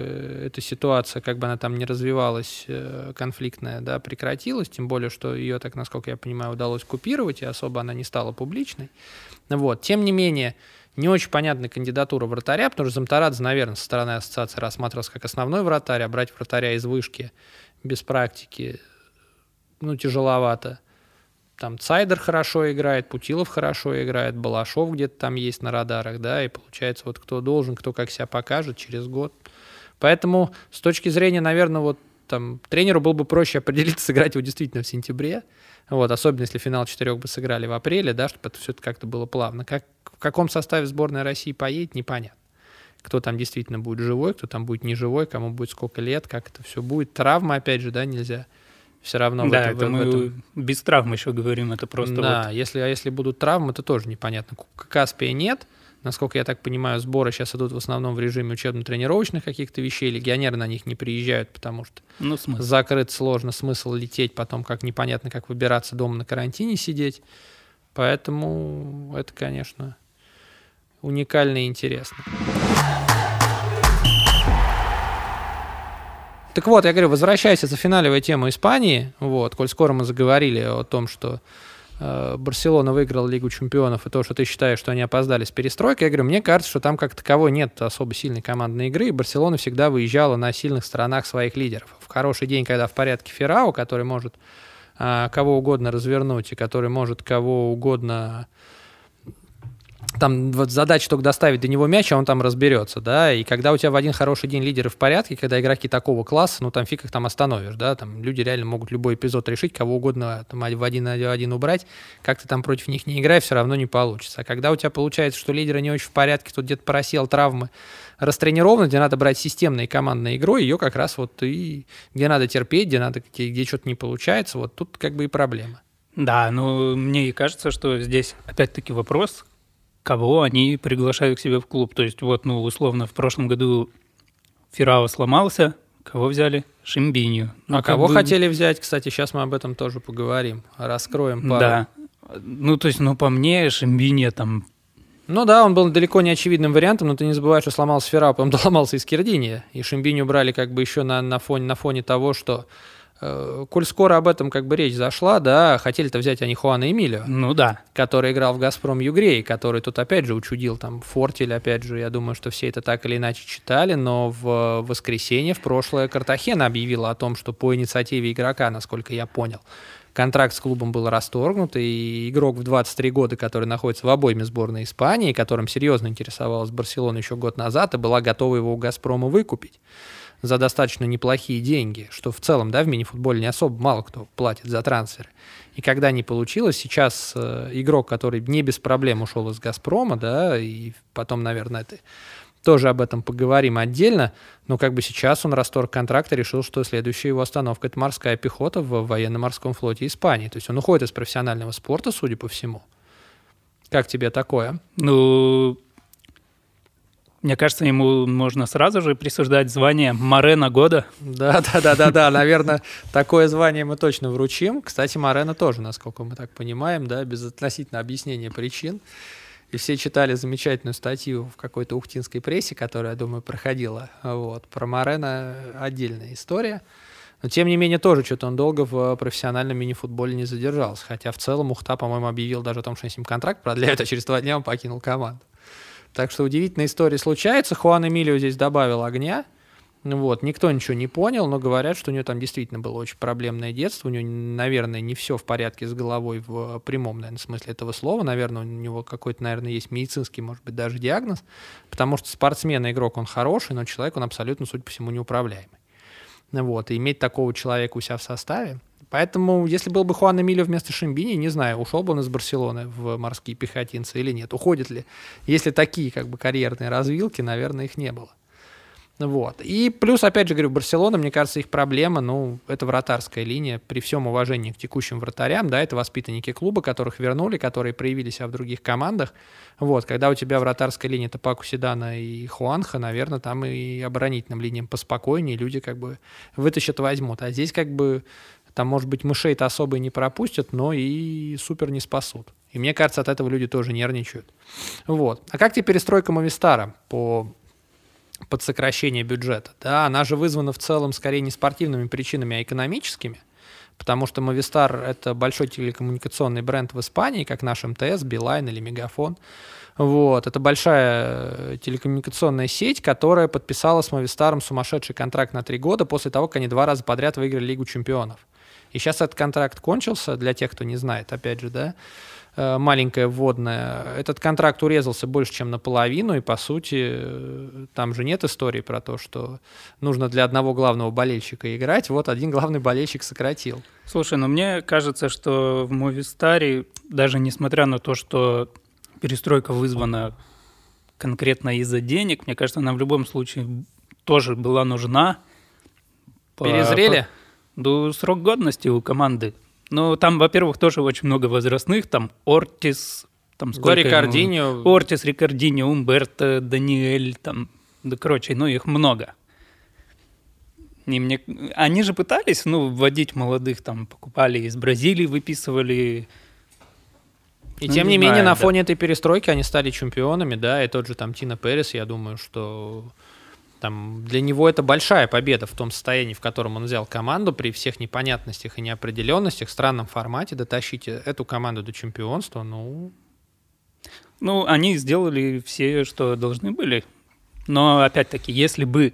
Speaker 1: эта ситуация, как бы она там не развивалась, э, конфликтная, да, прекратилась. Тем более, что ее, так насколько я понимаю, удалось купировать, и особо она не стала публичной. Вот. Тем не менее, не очень понятная кандидатура вратаря, потому что Замтарадзе, наверное, со стороны ассоциации рассматривался как основной вратарь, а брать вратаря из вышки без практики, ну, тяжеловато там Цайдер хорошо играет, Путилов хорошо играет, Балашов где-то там есть на радарах, да, и получается вот кто должен, кто как себя покажет через год. Поэтому с точки зрения, наверное, вот там тренеру было бы проще определиться, сыграть его действительно в сентябре, вот, особенно если финал четырех бы сыграли в апреле, да, чтобы это все это как-то было плавно. Как, в каком составе сборная России поедет, непонятно. Кто там действительно будет живой, кто там будет не живой, кому будет сколько лет, как это все будет. Травма, опять же, да, нельзя все равно
Speaker 2: да,
Speaker 1: в,
Speaker 2: это, мы в этом... без травм еще говорим, это просто
Speaker 1: Да,
Speaker 2: вот...
Speaker 1: если, а если будут травмы, то тоже непонятно. Каспия нет, насколько я так понимаю, сборы сейчас идут в основном в режиме учебно-тренировочных каких-то вещей, легионеры на них не приезжают, потому что
Speaker 2: ну, смысл.
Speaker 1: закрыт сложно, смысл лететь, потом как непонятно, как выбираться дома на карантине сидеть. Поэтому это, конечно, уникально и интересно. Так вот, я говорю, возвращаясь, зафиналивая тему Испании, вот, коль скоро мы заговорили о том, что э, Барселона выиграла Лигу чемпионов, и то, что ты считаешь, что они опоздали с перестройкой, я говорю, мне кажется, что там как таковой нет особо сильной командной игры, и Барселона всегда выезжала на сильных сторонах своих лидеров. В хороший день, когда в порядке Феррау, который может э, кого угодно развернуть, и который может кого угодно там вот задача только доставить до него мяч, а он там разберется, да, и когда у тебя в один хороший день лидеры в порядке, когда игроки такого класса, ну там фиг их там остановишь, да, там люди реально могут любой эпизод решить, кого угодно там в один в один убрать, как ты там против них не играй, все равно не получится. А когда у тебя получается, что лидеры не очень в порядке, тут где-то просел травмы, растренированы, где надо брать системной командной игрой, ее как раз вот и где надо терпеть, где надо где, где что-то не получается, вот тут как бы и проблема.
Speaker 2: Да, ну мне кажется, что здесь опять-таки вопрос, кого они приглашают к себе в клуб. То есть вот, ну, условно, в прошлом году Фирао сломался, кого взяли? Шимбинью.
Speaker 1: Ну, а кого бы... хотели взять, кстати, сейчас мы об этом тоже поговорим, раскроем пару.
Speaker 2: Да, Ну, то есть, ну, по мне, Шимбинья там
Speaker 1: ну да, он был далеко не очевидным вариантом, но ты не забывай, что сломался Феррау, потом доломался и Скирдини, и Шимбиню брали как бы еще на, на, фоне, на фоне того, что коль скоро об этом как бы речь зашла, да, хотели-то взять они Хуана Эмилио.
Speaker 2: Ну да.
Speaker 1: Который играл в «Газпром Югрей», который тут опять же учудил там Фортель, опять же, я думаю, что все это так или иначе читали, но в воскресенье в прошлое Картахена объявила о том, что по инициативе игрока, насколько я понял, контракт с клубом был расторгнут, и игрок в 23 года, который находится в обойме сборной Испании, которым серьезно интересовалась Барселона еще год назад, и была готова его у «Газпрома» выкупить за достаточно неплохие деньги, что в целом, да, в мини-футболе не особо мало кто платит за трансферы. И когда не получилось, сейчас э, игрок, который не без проблем ушел из «Газпрома», да, и потом, наверное, это тоже об этом поговорим отдельно, но как бы сейчас он расторг контракт и решил, что следующая его остановка – это морская пехота в военно-морском флоте Испании. То есть он уходит из профессионального спорта, судя по всему. Как тебе такое?
Speaker 2: Ну, мне кажется, ему можно сразу же присуждать звание Морена года.
Speaker 1: Да, да, да, да, да. Наверное, такое звание мы точно вручим. Кстати, Морена тоже, насколько мы так понимаем, да, без относительно объяснения причин. И все читали замечательную статью в какой-то ухтинской прессе, которая, я думаю, проходила. Вот. Про Морена отдельная история. Но, тем не менее, тоже что-то он долго в профессиональном мини-футболе не задержался. Хотя в целом Ухта, по-моему, объявил даже о том, что с ним контракт продляют, а через два дня он покинул команду. Так что удивительная история случается. Хуан Эмилио здесь добавил огня. Вот, никто ничего не понял, но говорят, что у нее там действительно было очень проблемное детство. У нее, наверное, не все в порядке с головой в прямом, наверное, смысле этого слова. Наверное, у него какой-то, наверное, есть медицинский, может быть, даже диагноз. Потому что спортсмен игрок, он хороший, но человек, он абсолютно, судя по всему, неуправляемый. Вот, и иметь такого человека у себя в составе. Поэтому, если был бы Хуан Эмилио вместо Шимбини, не знаю, ушел бы он из Барселоны в морские пехотинцы или нет. Уходит ли? Если такие как бы карьерные развилки, наверное, их не было. Вот. И плюс, опять же говорю, Барселона, мне кажется, их проблема, ну, это вратарская линия, при всем уважении к текущим вратарям, да, это воспитанники клуба, которых вернули, которые проявили себя в других командах. Вот, когда у тебя вратарская линия Топаку Седана и Хуанха, наверное, там и оборонительным линиям поспокойнее люди как бы вытащат, возьмут. А здесь как бы там, может быть, мышей-то особо и не пропустят, но и супер не спасут. И мне кажется, от этого люди тоже нервничают. Вот. А как тебе перестройка Мовистара по под сокращение бюджета, да, она же вызвана в целом скорее не спортивными причинами, а экономическими, потому что Movistar — это большой телекоммуникационный бренд в Испании, как наш МТС, Билайн или Мегафон. Вот. Это большая э, телекоммуникационная сеть, которая подписала с Movistar сумасшедший контракт на три года после того, как они два раза подряд выиграли Лигу чемпионов. И сейчас этот контракт кончился, для тех, кто не знает, опять же, да, Э, маленькая вводная. Этот контракт урезался больше, чем наполовину, и, по сути, э, там же нет истории про то, что нужно для одного главного болельщика играть. Вот один главный болельщик сократил.
Speaker 2: Слушай, ну мне кажется, что в Movistar, даже несмотря на то, что перестройка вызвана конкретно из-за денег, мне кажется, она в любом случае тоже была нужна.
Speaker 1: Перезрели?
Speaker 2: По, по, срок годности у команды ну, там, во-первых, тоже очень много возрастных. Там Ортис, там сколько
Speaker 1: Рикардиньо.
Speaker 2: Ортис, Рикардиньо, Умберто, Даниэль, там, да, короче, ну, их много. И мне... Они же пытались, ну, вводить молодых, там, покупали из Бразилии, выписывали...
Speaker 1: И ну, тем не, не менее, знаю, на да. фоне этой перестройки они стали чемпионами, да, и тот же там Тина Перес, я думаю, что там, для него это большая победа в том состоянии, в котором он взял команду при всех непонятностях и неопределенностях, странном формате, дотащить эту команду до чемпионства, ну...
Speaker 2: Ну, они сделали все, что должны были. Но, опять-таки, если бы,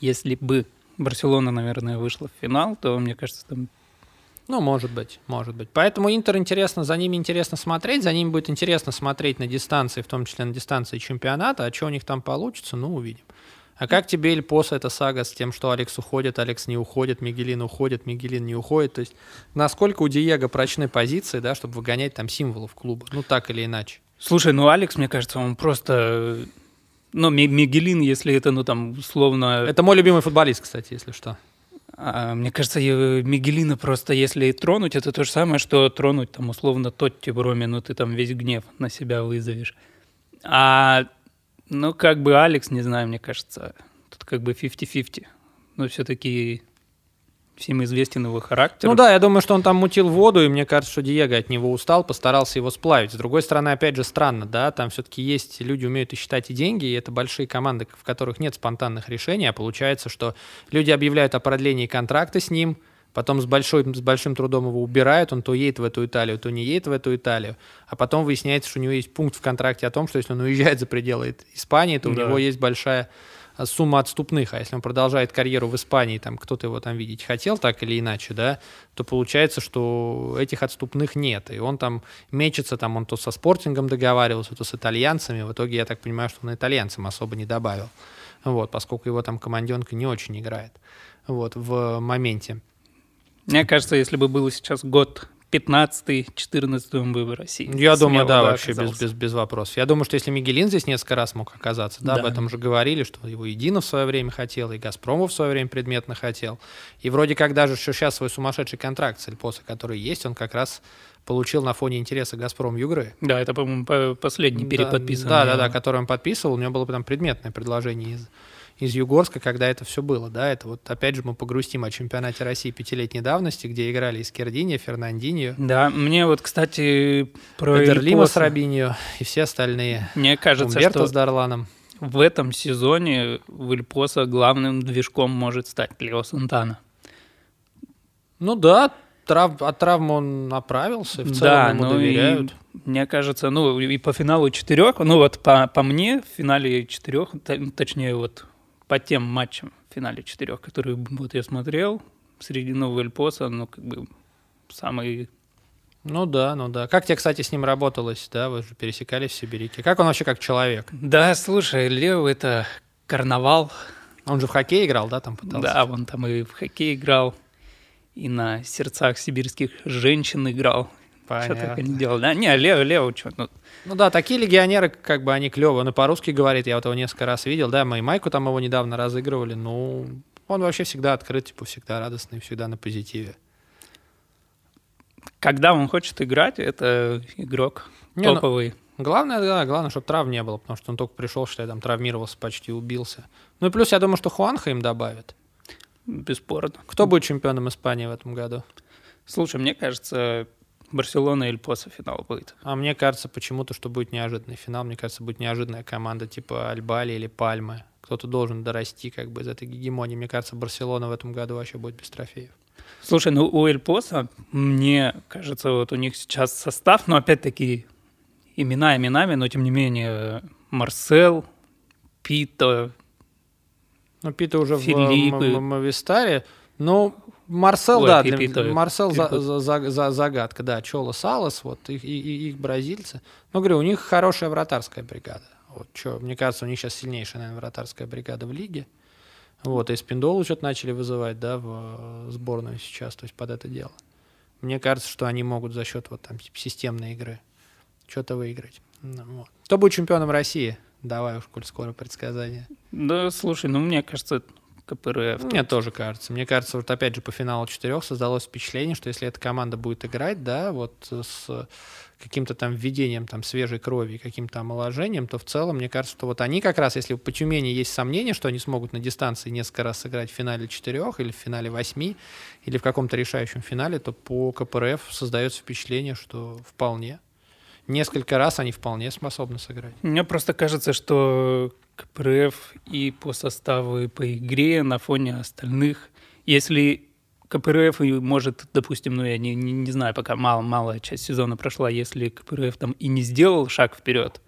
Speaker 2: если бы Барселона, наверное, вышла в финал, то, мне кажется, там
Speaker 1: ну, может быть, может быть. Поэтому Интер интересно, за ними интересно смотреть, за ними будет интересно смотреть на дистанции, в том числе на дистанции чемпионата, а что у них там получится, ну, увидим. А как тебе Эльпоса эта сага с тем, что Алекс уходит, Алекс не уходит, Мигелин уходит, Мигелин не уходит? То есть насколько у Диего прочны позиции, да, чтобы выгонять там символов клуба? Ну, так или иначе.
Speaker 2: Слушай, ну Алекс, мне кажется, он просто... Ну, Мигелин, если это, ну, там, условно...
Speaker 1: Это мой любимый футболист, кстати, если что.
Speaker 2: А, мне кажется, Мигелина просто, если тронуть, это то же самое, что тронуть, там, условно, Тотти Броми, ну, ты там весь гнев на себя вызовешь. А ну, как бы Алекс, не знаю, мне кажется, тут как бы 50-50. Но все-таки всем известен его характер.
Speaker 1: Ну да, я думаю, что он там мутил воду, и мне кажется, что Диего от него устал, постарался его сплавить. С другой стороны, опять же, странно, да, там все-таки есть люди, умеют и считать и деньги, и это большие команды, в которых нет спонтанных решений, а получается, что люди объявляют о продлении контракта с ним, потом с, большой, с большим трудом его убирают, он то едет в эту Италию, то не едет в эту Италию, а потом выясняется, что у него есть пункт в контракте о том, что если он уезжает за пределы Испании, то да. у него есть большая сумма отступных, а если он продолжает карьеру в Испании, там кто-то его там видеть хотел так или иначе, да, то получается, что этих отступных нет, и он там мечется, там он то со спортингом договаривался, то с итальянцами, в итоге я так понимаю, что он итальянцам особо не добавил, вот, поскольку его там команденка не очень играет, вот, в моменте.
Speaker 2: Мне кажется, если бы было сейчас год 15-14 он бы в России.
Speaker 1: Я думаю, да, вообще без, без, без вопросов. Я думаю, что если Мигелин здесь несколько раз мог оказаться, да, да, об этом уже говорили, что его Единов в свое время хотел, и Газпромов в свое время предметно хотел. И вроде как даже что сейчас свой сумасшедший контракт с Эльпоса, который есть, он как раз получил на фоне интереса «Газпром Югры».
Speaker 2: Да, это, по-моему, последний переподписанный.
Speaker 1: Да, да, да, который он подписывал, у него было там предметное предложение из из Югорска, когда это все было, да, это вот опять же мы погрустим о чемпионате России пятилетней давности, где играли и Скердини, Фернандинho.
Speaker 2: Да, мне вот, кстати,
Speaker 1: про Эдерлима с Рабиньо и все остальные.
Speaker 2: Мне кажется,
Speaker 1: Умберто
Speaker 2: что
Speaker 1: с Дарланом.
Speaker 2: в этом сезоне в Ильпоса главным движком может стать Лео Сантана.
Speaker 1: Ну да, трав... от травмы он оправился, в целом да, ему ну доверяют.
Speaker 2: И, мне кажется, ну и по финалу четырех, ну вот по, по мне в финале четырех, точнее вот по тем матчам в финале четырех, которые вот я смотрел, среди нового Эльпоса, ну, как бы самый
Speaker 1: ну да, ну да. Как тебе, кстати, с ним работалось, да? Вы же пересекались в Сибирике. Как он вообще как человек?
Speaker 2: Да, слушай, Лео это карнавал.
Speaker 1: Он же в хоккей играл, да, там пытался?
Speaker 2: Да, он там и в хоккей играл, и на сердцах сибирских женщин играл. Понятно. Что только не делал. Да, не, Лео, Лео, что, ну,
Speaker 1: ну да, такие легионеры, как бы они клевые. Он и по-русски говорит, я вот его несколько раз видел, да, мы и Майку там его недавно разыгрывали, ну, он вообще всегда открыт, типа, всегда радостный, всегда на позитиве.
Speaker 2: Когда он хочет играть, это игрок не, ну, топовый.
Speaker 1: Ну, главное, да, главное, чтобы травм не было, потому что он только пришел, что я там травмировался, почти убился. Ну и плюс, я думаю, что Хуанха им добавит.
Speaker 2: Бесспорно.
Speaker 1: Кто будет чемпионом Испании в этом году?
Speaker 2: Слушай, мне кажется, Барселона или Поса финал будет.
Speaker 1: А мне кажется почему-то, что будет неожиданный финал. Мне кажется, будет неожиданная команда типа Альбали или Пальмы. Кто-то должен дорасти как бы из этой гегемонии. Мне кажется, Барселона в этом году вообще будет без трофеев.
Speaker 2: Слушай, ну у Эльпоса, мне кажется, вот у них сейчас состав, но опять-таки имена именами, но тем не менее Марсел, Пита,
Speaker 1: ну, Пита уже Филиппы. в Мавистаре. Ну, Марсел, Ой, да, для, Марсел за, за, за, за, загадка, да, Чола Салас, вот их, и, и, их бразильцы. Но говорю, у них хорошая вратарская бригада. Вот, что, мне кажется, у них сейчас сильнейшая, наверное, вратарская бригада в лиге. Вот, и Спиндолу что-то начали вызывать, да, в сборную сейчас, то есть под это дело. Мне кажется, что они могут за счет вот там системной игры что-то выиграть. Ну, вот. Кто будет чемпионом России? Давай уж, коль скоро предсказание.
Speaker 2: Да, слушай, ну мне кажется, КПРФ.
Speaker 1: Мне тоже кажется. Мне кажется, вот опять же по финалу четырех создалось впечатление, что если эта команда будет играть, да, вот с каким-то там введением там свежей крови, каким-то омоложением, то в целом, мне кажется, что вот они как раз, если по Тюмени есть сомнения, что они смогут на дистанции несколько раз сыграть в финале четырех или в финале восьми, или в каком-то решающем финале, то по КПРФ создается впечатление, что вполне. Несколько раз они вполне способны сыграть.
Speaker 2: Мне просто кажется, что КПРФ и по составу, и по игре на фоне остальных. Если КПРФ может, допустим, ну я не, не, не знаю, пока мало, малая часть сезона прошла, если КПРФ там и не сделал шаг вперед,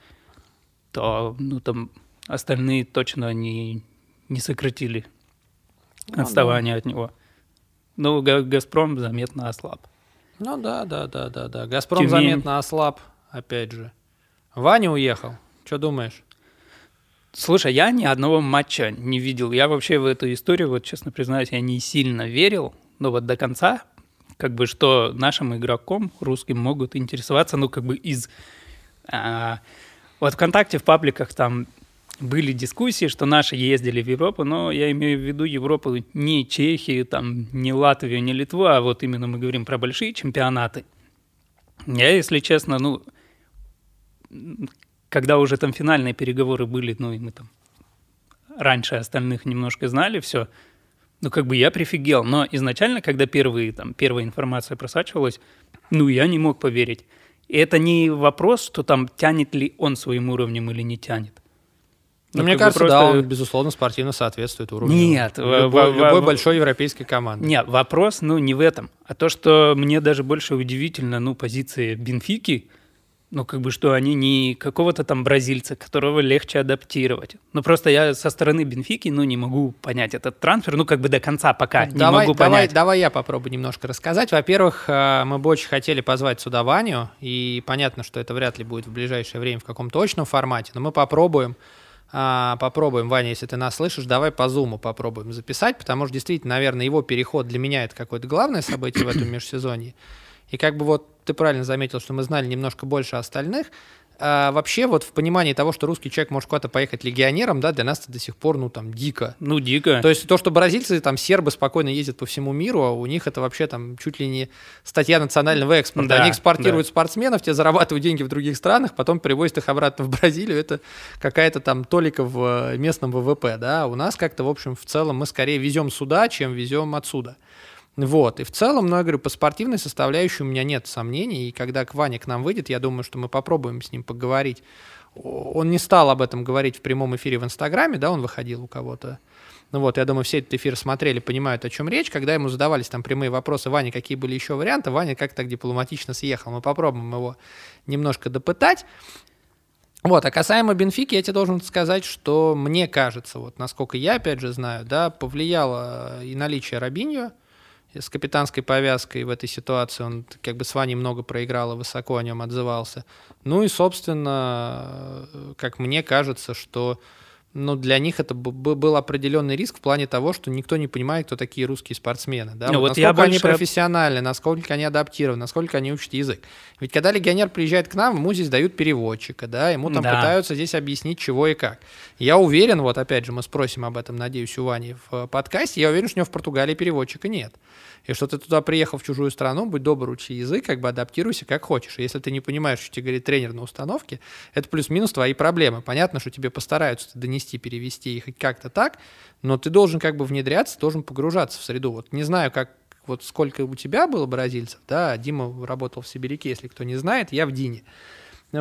Speaker 2: то ну там остальные точно не, не сократили ну, отставание да. от него. Ну, Газпром заметно ослаб.
Speaker 1: Ну да, да, да, да, да. Газпром Тюмень... заметно ослаб, опять же. Ваня уехал. Что думаешь?
Speaker 2: Слушай, я ни одного матча не видел. Я вообще в эту историю, вот честно признаюсь, я не сильно верил, но вот до конца, как бы, что нашим игроком русским могут интересоваться, ну, как бы из... А, вот ВКонтакте, в пабликах там были дискуссии, что наши ездили в Европу, но я имею в виду Европу не Чехию, там, не Латвию, не Литву, а вот именно мы говорим про большие чемпионаты. Я, если честно, ну, когда уже там финальные переговоры были, ну и мы там раньше остальных немножко знали все, Ну, как бы я прифигел, но изначально, когда первые, там, первая информация просачивалась, ну, я не мог поверить. И это не вопрос, что там тянет ли он своим уровнем или не тянет.
Speaker 1: Ну, мне кажется, просто... да, он, безусловно, спортивно соответствует уровню.
Speaker 2: Нет.
Speaker 1: Любой, в, любой в, большой европейской команды.
Speaker 2: Нет, вопрос, ну, не в этом, а то, что мне даже больше удивительно, ну, позиции Бенфики, ну, как бы, что они не какого-то там бразильца, которого легче адаптировать. Ну, просто я со стороны Бенфики, ну, не могу понять этот трансфер, ну, как бы до конца пока
Speaker 1: давай,
Speaker 2: не могу
Speaker 1: давай,
Speaker 2: понять.
Speaker 1: Давай я попробую немножко рассказать. Во-первых, э, мы бы очень хотели позвать сюда Ваню, и понятно, что это вряд ли будет в ближайшее время в каком-то точном формате, но мы попробуем а, попробуем, Ваня, если ты нас слышишь, давай по зуму попробуем записать, потому что действительно, наверное, его переход для меня это какое-то главное событие в этом межсезонье. И как бы вот ты правильно заметил, что мы знали немножко больше остальных. А вообще, вот в понимании того, что русский человек может куда-то поехать легионером, да, для нас это до сих пор, ну, там, дико.
Speaker 2: Ну, дико.
Speaker 1: То есть то, что бразильцы, там, сербы спокойно ездят по всему миру, а у них это вообще, там, чуть ли не статья национального экспорта. Да, Они экспортируют да. спортсменов, те зарабатывают деньги в других странах, потом привозят их обратно в Бразилию. Это какая-то там толика в э, местном ВВП, да. У нас как-то, в общем, в целом мы скорее везем сюда, чем везем отсюда. Вот, и в целом, ну, я говорю, по спортивной составляющей у меня нет сомнений, и когда Ваня к нам выйдет, я думаю, что мы попробуем с ним поговорить. Он не стал об этом говорить в прямом эфире в Инстаграме, да, он выходил у кого-то. Ну вот, я думаю, все этот эфир смотрели, понимают, о чем речь. Когда ему задавались там прямые вопросы, Ваня, какие были еще варианты, Ваня как-то так дипломатично съехал. Мы попробуем его немножко допытать. Вот, а касаемо Бенфики, я тебе должен сказать, что мне кажется, вот насколько я опять же знаю, да, повлияло и наличие Робиньо, с капитанской повязкой в этой ситуации. Он как бы с Ваней много проиграл и высоко о нем отзывался. Ну и, собственно, как мне кажется, что ну, для них это был определенный риск в плане того, что никто не понимает, кто такие русские спортсмены. Да? Ну, вот насколько я больше... они профессиональны, насколько они адаптированы, насколько они учат язык. Ведь когда легионер приезжает к нам, ему здесь дают переводчика, да, ему там да. пытаются здесь объяснить, чего и как. Я уверен, вот опять же, мы спросим об этом, надеюсь, у Вани в подкасте, я уверен, что у него в Португалии переводчика нет. И что ты туда приехал в чужую страну, будь добр, учи язык, как бы адаптируйся как хочешь. И если ты не понимаешь, что тебе говорит тренер на установке, это плюс-минус твои проблемы. Понятно, что тебе постараются донести, перевести их как-то так, но ты должен как бы внедряться, должен погружаться в среду. Вот не знаю, как вот сколько у тебя было бразильцев, да, Дима работал в Сибиряке, если кто не знает, я в Дине.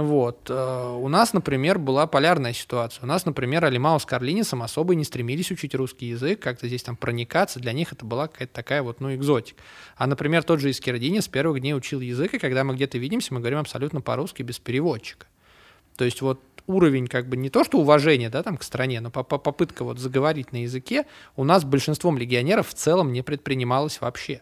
Speaker 1: Вот. Э, у нас, например, была полярная ситуация. У нас, например, Алимау с Карлинисом особо не стремились учить русский язык, как-то здесь там проникаться. Для них это была какая-то такая вот, ну, экзотик. А, например, тот же Искердини с первых дней учил язык, и когда мы где-то видимся, мы говорим абсолютно по-русски без переводчика. То есть вот уровень как бы не то что уважения да, там, к стране, но попытка вот заговорить на языке у нас большинством легионеров в целом не предпринималась вообще.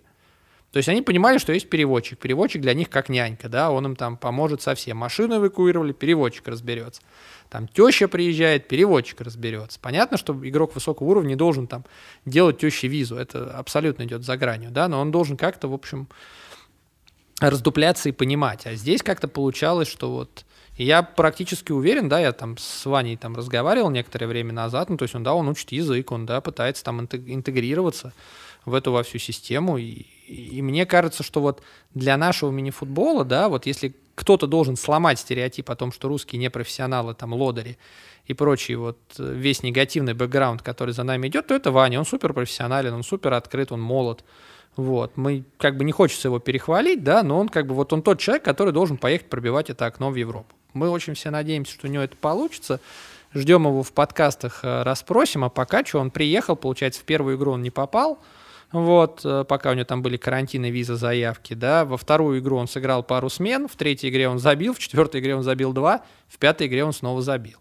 Speaker 1: То есть они понимали, что есть переводчик. Переводчик для них как нянька, да, он им там поможет совсем. Машину эвакуировали, переводчик разберется. Там теща приезжает, переводчик разберется. Понятно, что игрок высокого уровня должен там делать теще визу, это абсолютно идет за гранью, да, но он должен как-то, в общем, раздупляться и понимать. А здесь как-то получалось, что вот и я практически уверен, да, я там с Ваней там разговаривал некоторое время назад, ну, то есть он, да, он учит язык, он, да, пытается там интегрироваться в эту во всю систему, и, и мне кажется, что вот для нашего мини-футбола, да, вот если кто-то должен сломать стереотип о том, что русские не профессионалы, там, лодыри и прочий вот э, весь негативный бэкграунд, который за нами идет, то это Ваня, он супер профессионален, он супер открыт, он молод, вот, мы как бы не хочется его перехвалить, да, но он как бы вот он тот человек, который должен поехать пробивать это окно в Европу. Мы очень все надеемся, что у него это получится. Ждем его в подкастах, э, расспросим, а пока что он приехал, получается, в первую игру он не попал, вот, э, пока у него там были карантины, виза, заявки, да. Во вторую игру он сыграл пару смен, в третьей игре он забил, в четвертой игре он забил два, в пятой игре он снова забил.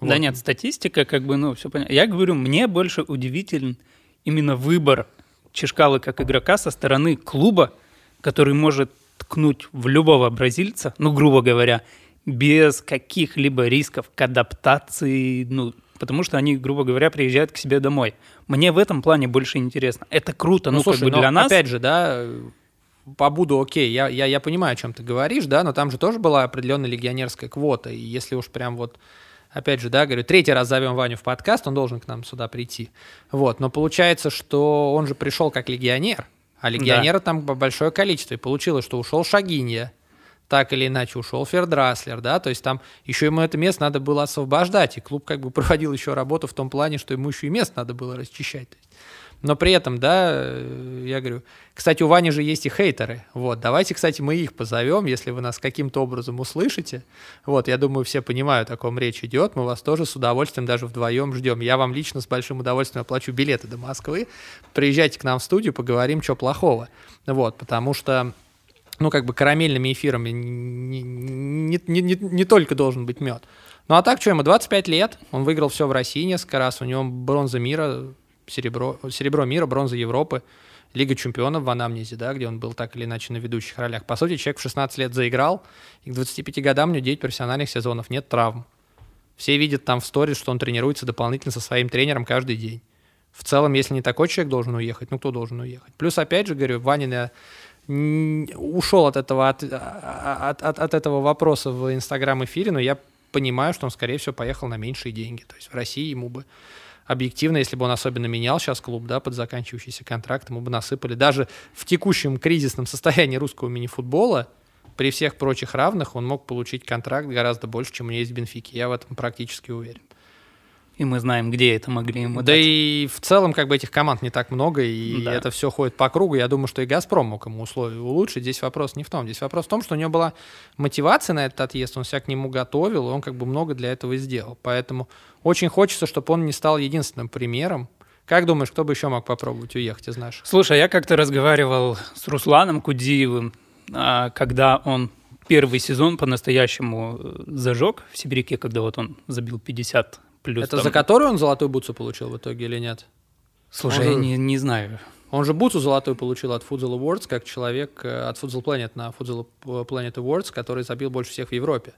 Speaker 2: Вот. Да нет, статистика, как бы, ну, все понятно. Я говорю, мне больше удивителен именно выбор Чешкалы как игрока со стороны клуба, который может ткнуть в любого бразильца, ну, грубо говоря, без каких-либо рисков к адаптации, ну, потому что они, грубо говоря, приезжают к себе домой. Мне в этом плане больше интересно. Это круто, ну, ну слушай, как бы для нас.
Speaker 1: Опять же, да, побуду окей, я, я, я понимаю, о чем ты говоришь, да, но там же тоже была определенная легионерская квота, и если уж прям вот опять же, да, говорю, третий раз зовем Ваню в подкаст, он должен к нам сюда прийти. Вот, но получается, что он же пришел как легионер, а легионера да. там большое количество, и получилось, что ушел Шагинья, так или иначе ушел Фердраслер, да, то есть там еще ему это место надо было освобождать, и клуб как бы проводил еще работу в том плане, что ему еще и место надо было расчищать. Но при этом, да, э, я говорю, кстати, у Вани же есть и хейтеры. Вот, давайте, кстати, мы их позовем, если вы нас каким-то образом услышите. Вот, я думаю, все понимают, о ком речь идет. Мы вас тоже с удовольствием даже вдвоем ждем. Я вам лично с большим удовольствием оплачу билеты до Москвы. Приезжайте к нам в студию, поговорим, что плохого. Вот, потому что ну, как бы карамельными эфирами не, не, не, не, не только должен быть мед. Ну, а так, что ему, 25 лет, он выиграл все в России несколько раз, у него бронза мира, серебро, серебро мира, бронза Европы, Лига чемпионов в анамнезе, да, где он был так или иначе на ведущих ролях. По сути, человек в 16 лет заиграл, и к 25 годам у него 9 профессиональных сезонов, нет травм. Все видят там в сторис, что он тренируется дополнительно со своим тренером каждый день. В целом, если не такой человек должен уехать, ну кто должен уехать? Плюс, опять же, говорю, Ванина ушел от этого, от, от, от, от этого вопроса в Инстаграм-эфире, но я понимаю, что он, скорее всего, поехал на меньшие деньги. То есть в России ему бы объективно, если бы он особенно менял сейчас клуб, да, под заканчивающийся контракт, ему бы насыпали. Даже в текущем кризисном состоянии русского мини-футбола, при всех прочих равных, он мог получить контракт гораздо больше, чем у него есть в Бенфике. Я в этом практически уверен.
Speaker 2: И мы знаем, где это могли ему
Speaker 1: Да дать. и в целом как бы этих команд не так много, и да. это все ходит по кругу. Я думаю, что и «Газпром» мог ему условия улучшить. Здесь вопрос не в том. Здесь вопрос в том, что у него была мотивация на этот отъезд, он себя к нему готовил, и он как бы много для этого сделал. Поэтому очень хочется, чтобы он не стал единственным примером. Как думаешь, кто бы еще мог попробовать уехать из наших?
Speaker 2: Слушай, я как-то разговаривал с Русланом Кудиевым, а, когда он первый сезон по-настоящему э, зажег в Сибиряке, когда вот он забил 50
Speaker 1: Плюс Это там... за которую он золотую бутсу получил в итоге или нет?
Speaker 2: Слушай, он я же... не, не знаю.
Speaker 1: Он же бутсу золотую получил от Futsal Awards, как человек э, от Futsal Planet на Futsal Planet Awards, который забил больше всех в Европе.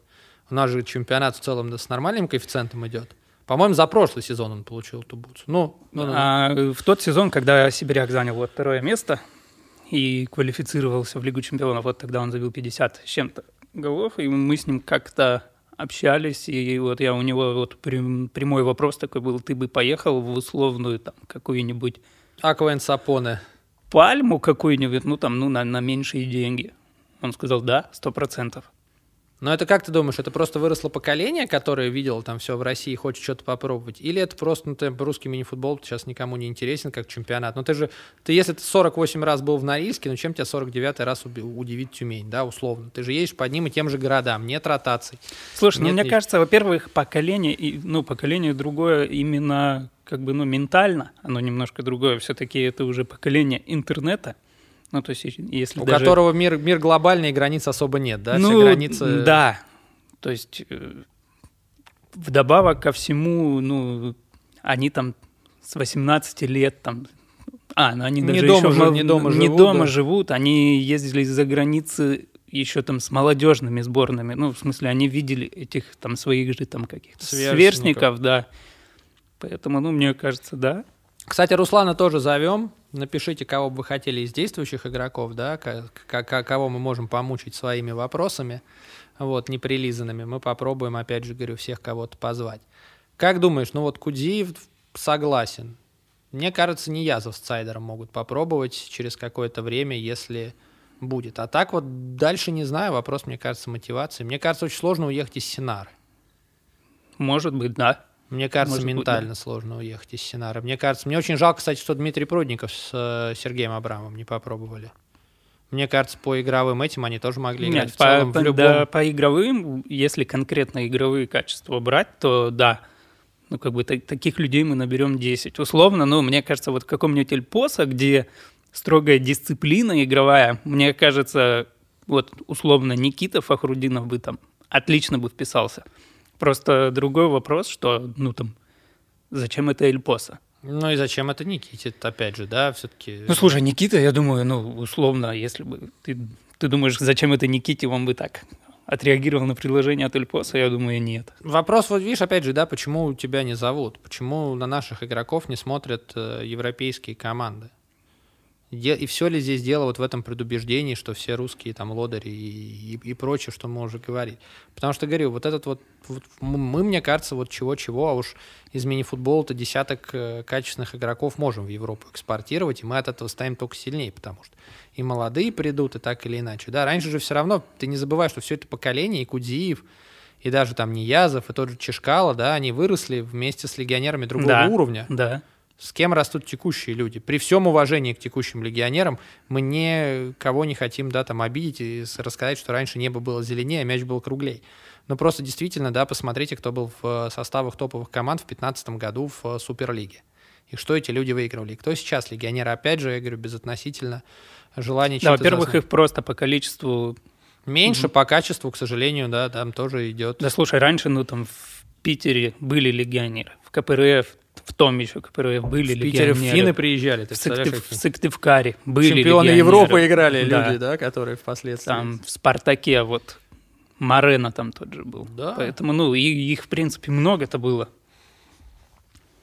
Speaker 1: У нас же чемпионат в целом с нормальным коэффициентом идет. По-моему, за прошлый сезон он получил эту бутсу. Ну,
Speaker 2: ну, ну. А, в тот сезон, когда Сибиряк занял вот второе место и квалифицировался в Лигу чемпионов, вот тогда он забил 50 с чем-то голов, и мы с ним как-то общались, и вот я у него вот прямой вопрос такой был, ты бы поехал в условную там какую-нибудь...
Speaker 1: Аквен Сапоне.
Speaker 2: Пальму какую-нибудь, ну там, ну на, на меньшие деньги. Он сказал, да, сто процентов.
Speaker 1: Но это как ты думаешь, это просто выросло поколение, которое видело там все в России и хочет что-то попробовать? Или это просто, ну, ты, русский мини-футбол сейчас никому не интересен, как чемпионат? Но ну, ты же, ты если ты 48 раз был в Норильске, ну чем тебя 49 раз удивит Тюмень, да, условно? Ты же едешь по одним и тем же городам, нет ротаций.
Speaker 2: Слушай, ну, нет, ну мне ни... кажется, во-первых, поколение, ну поколение другое именно как бы, ну, ментально, оно немножко другое. Все-таки это уже поколение интернета, ну, то есть, если
Speaker 1: У даже... которого мир, мир глобальный, и границ особо нет, да?
Speaker 2: Ну, Все границы... да. То есть, э, вдобавок ко всему, ну, они там с 18 лет там... А, ну они даже
Speaker 1: не дома,
Speaker 2: еще
Speaker 1: не дома,
Speaker 2: не
Speaker 1: живут,
Speaker 2: дома
Speaker 1: да.
Speaker 2: живут, они ездили за границы еще там с молодежными сборными. Ну, в смысле, они видели этих там своих же там каких-то сверстников, сверстников да. Поэтому, ну, мне кажется, да.
Speaker 1: Кстати, Руслана тоже зовем. Напишите, кого бы вы хотели из действующих игроков, да, кого мы можем помучить своими вопросами, вот, неприлизанными. Мы попробуем, опять же, говорю, всех кого-то позвать. Как думаешь, ну вот Кудиев согласен. Мне кажется, не Язов с Цайдером могут попробовать через какое-то время, если будет. А так вот дальше не знаю, вопрос, мне кажется, мотивации. Мне кажется, очень сложно уехать из Синары.
Speaker 2: Может быть, да.
Speaker 1: Мне кажется, Может ментально быть, да. сложно уехать из Синара. Мне кажется, мне очень жалко, кстати, что Дмитрий Прудников с э, Сергеем Абрамовым не попробовали. Мне кажется, по игровым этим они тоже могли играть. Нет, в, целом,
Speaker 2: по,
Speaker 1: в любом...
Speaker 2: да, по игровым, если конкретно игровые качества брать, то да. Ну, как бы так, таких людей мы наберем 10. Условно, ну, мне кажется, вот в каком-нибудь Эльпоса, где строгая дисциплина игровая, мне кажется, вот условно Никита Фахрудинов бы там отлично бы вписался. Просто другой вопрос, что, ну там, зачем это Эльпоса?
Speaker 1: Ну и зачем это Никите, опять же, да, все-таки.
Speaker 2: Ну слушай, Никита, я думаю, ну условно, если бы ты, ты думаешь, зачем это Никите, он бы так отреагировал на предложение от Эльпоса, я думаю, нет.
Speaker 1: Вопрос, вот видишь, опять же, да, почему тебя не зовут? Почему на наших игроков не смотрят э, европейские команды? И все ли здесь дело вот в этом предубеждении, что все русские там лодыри и, и, и прочее, что мы уже говорить. Потому что, говорю, вот этот вот, вот мы, мне кажется, вот чего-чего, а уж из мини-футбола-то десяток э, качественных игроков можем в Европу экспортировать, и мы от этого станем только сильнее, потому что и молодые придут, и так или иначе. Да, раньше же все равно, ты не забывай, что все это поколение, и Кудиев, и даже там Ниязов, и тот же Чешкало, да, они выросли вместе с легионерами другого
Speaker 2: да,
Speaker 1: уровня.
Speaker 2: Да.
Speaker 1: С кем растут текущие люди? При всем уважении к текущим легионерам мы никого не хотим, да, там, обидеть и рассказать, что раньше небо было зеленее, а мяч был круглей. Но просто действительно, да, посмотрите, кто был в составах топовых команд в 2015 году в Суперлиге. И что эти люди выигрывали. И кто сейчас легионеры? Опять же, я говорю, безотносительно желания
Speaker 2: Да, во-первых, их просто по количеству...
Speaker 1: Меньше, mm-hmm. по качеству, к сожалению, да, там тоже идет.
Speaker 2: Да, слушай, раньше, ну, там в Питере были легионеры, в КПРФ в том еще КПРФ были в
Speaker 1: Питере финны приезжали.
Speaker 2: Ты в, Сыктыв, в Сыктывкаре были
Speaker 1: Чемпионы. Европы играли да. люди, да, которые впоследствии...
Speaker 2: Там в «Спартаке» вот Марена там тот же был. Да. Поэтому, ну, и, их, в принципе, много-то было.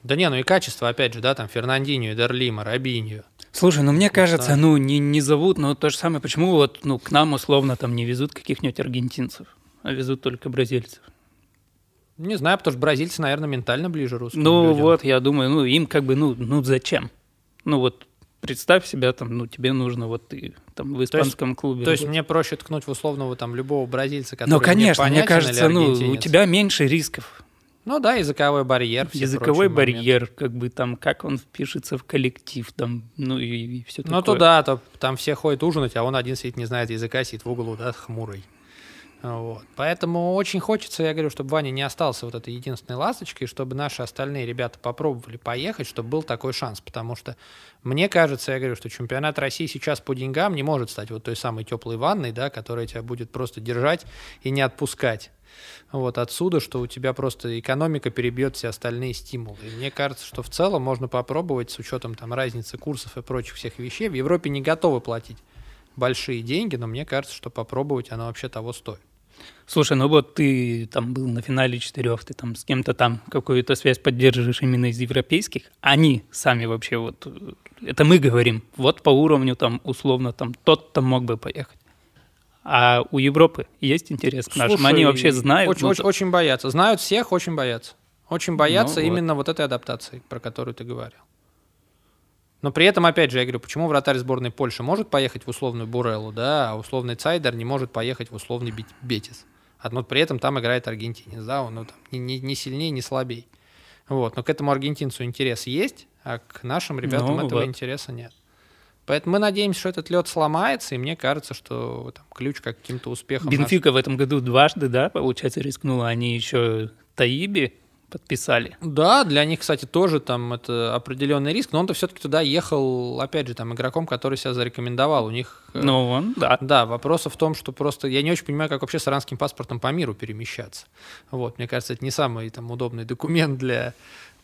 Speaker 1: Да не, ну и качество, опять же, да, там Фернандинho, Дерлима, Робиньо.
Speaker 2: Слушай, ну мне кажется, да. ну не, не зовут, но то же самое, почему вот ну, к нам условно там не везут каких-нибудь аргентинцев, а везут только бразильцев?
Speaker 1: Не знаю, потому что бразильцы, наверное, ментально ближе русским
Speaker 2: Ну
Speaker 1: людям.
Speaker 2: вот, я думаю, ну им как бы, ну, ну зачем? Ну вот представь себя там, ну тебе нужно вот ты там в испанском
Speaker 1: то есть,
Speaker 2: клубе.
Speaker 1: То есть мне проще ткнуть в условного там любого бразильца, который Ну
Speaker 2: конечно,
Speaker 1: мне,
Speaker 2: мне кажется, ну у тебя меньше рисков.
Speaker 1: Ну да, языковой барьер.
Speaker 2: Языковой барьер, моменты. как бы там, как он впишется в коллектив, там, ну и, и все
Speaker 1: такое. Ну туда, то там все ходят ужинать, а он один сидит, не знает языка, сидит в углу, да, хмурый. Вот. Поэтому очень хочется, я говорю, чтобы Ваня не остался вот этой единственной ласточкой, чтобы наши остальные ребята попробовали поехать, чтобы был такой шанс. Потому что мне кажется, я говорю, что чемпионат России сейчас по деньгам не может стать вот той самой теплой ванной, да, которая тебя будет просто держать и не отпускать. Вот отсюда, что у тебя просто экономика перебьет все остальные стимулы. И мне кажется, что в целом можно попробовать с учетом там разницы курсов и прочих всех вещей. В Европе не готовы платить большие деньги, но мне кажется, что попробовать оно вообще того стоит.
Speaker 2: Слушай, ну вот ты там был на финале четырех, ты там с кем-то там какую-то связь поддерживаешь именно из европейских. Они сами вообще вот, это мы говорим, вот по уровню там условно там тот-то мог бы поехать. А у Европы есть интерес к нашим? Слушай, Они вообще знают?
Speaker 1: Очень, ну, очень, очень боятся. Знают всех, очень боятся. Очень боятся ну, именно вот. вот этой адаптации, про которую ты говорил. Но при этом, опять же, я говорю, почему вратарь сборной Польши может поехать в условную Буреллу, да, а условный Цайдер не может поехать в условный Бетис. Но при этом там играет аргентинец, да, он ну, там, не, не сильнее, не слабее. Вот, но к этому аргентинцу интерес есть, а к нашим ребятам ну, этого вот. интереса нет. Поэтому мы надеемся, что этот лед сломается, и мне кажется, что там, ключ к каким-то успехам.
Speaker 2: Бенфика наш... в этом году дважды, да, получается, рискнула. Они еще Таиби подписали.
Speaker 1: Да, для них, кстати, тоже там это определенный риск, но он-то все-таки туда ехал, опять же, там игроком, который себя зарекомендовал. У них...
Speaker 2: Э, ну, он, да.
Speaker 1: Да, вопрос в том, что просто я не очень понимаю, как вообще с иранским паспортом по миру перемещаться. Вот, мне кажется, это не самый там удобный документ для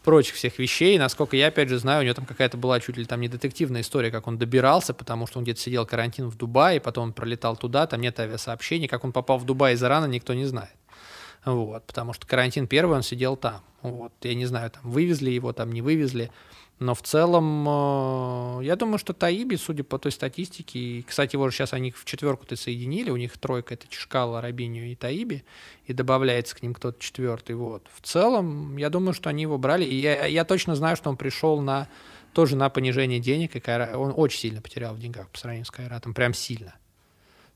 Speaker 1: прочих всех вещей. Насколько я, опять же, знаю, у него там какая-то была чуть ли там не детективная история, как он добирался, потому что он где-то сидел карантин в Дубае, потом он пролетал туда, там нет авиасообщений. Как он попал в Дубай из Ирана, никто не знает. Вот, потому что карантин первый, он сидел там. Вот, я не знаю, там вывезли его, там не вывезли. Но в целом, э, я думаю, что Таиби, судя по той статистике, и, кстати, же сейчас они в четверку-то соединили, у них тройка это Чешкала, Рабиню и Таиби, и добавляется к ним кто-то четвертый. Вот. В целом, я думаю, что они его брали, и я, я точно знаю, что он пришел на тоже на понижение денег, и Кайра, он очень сильно потерял в деньгах по сравнению с Кайратом, прям сильно.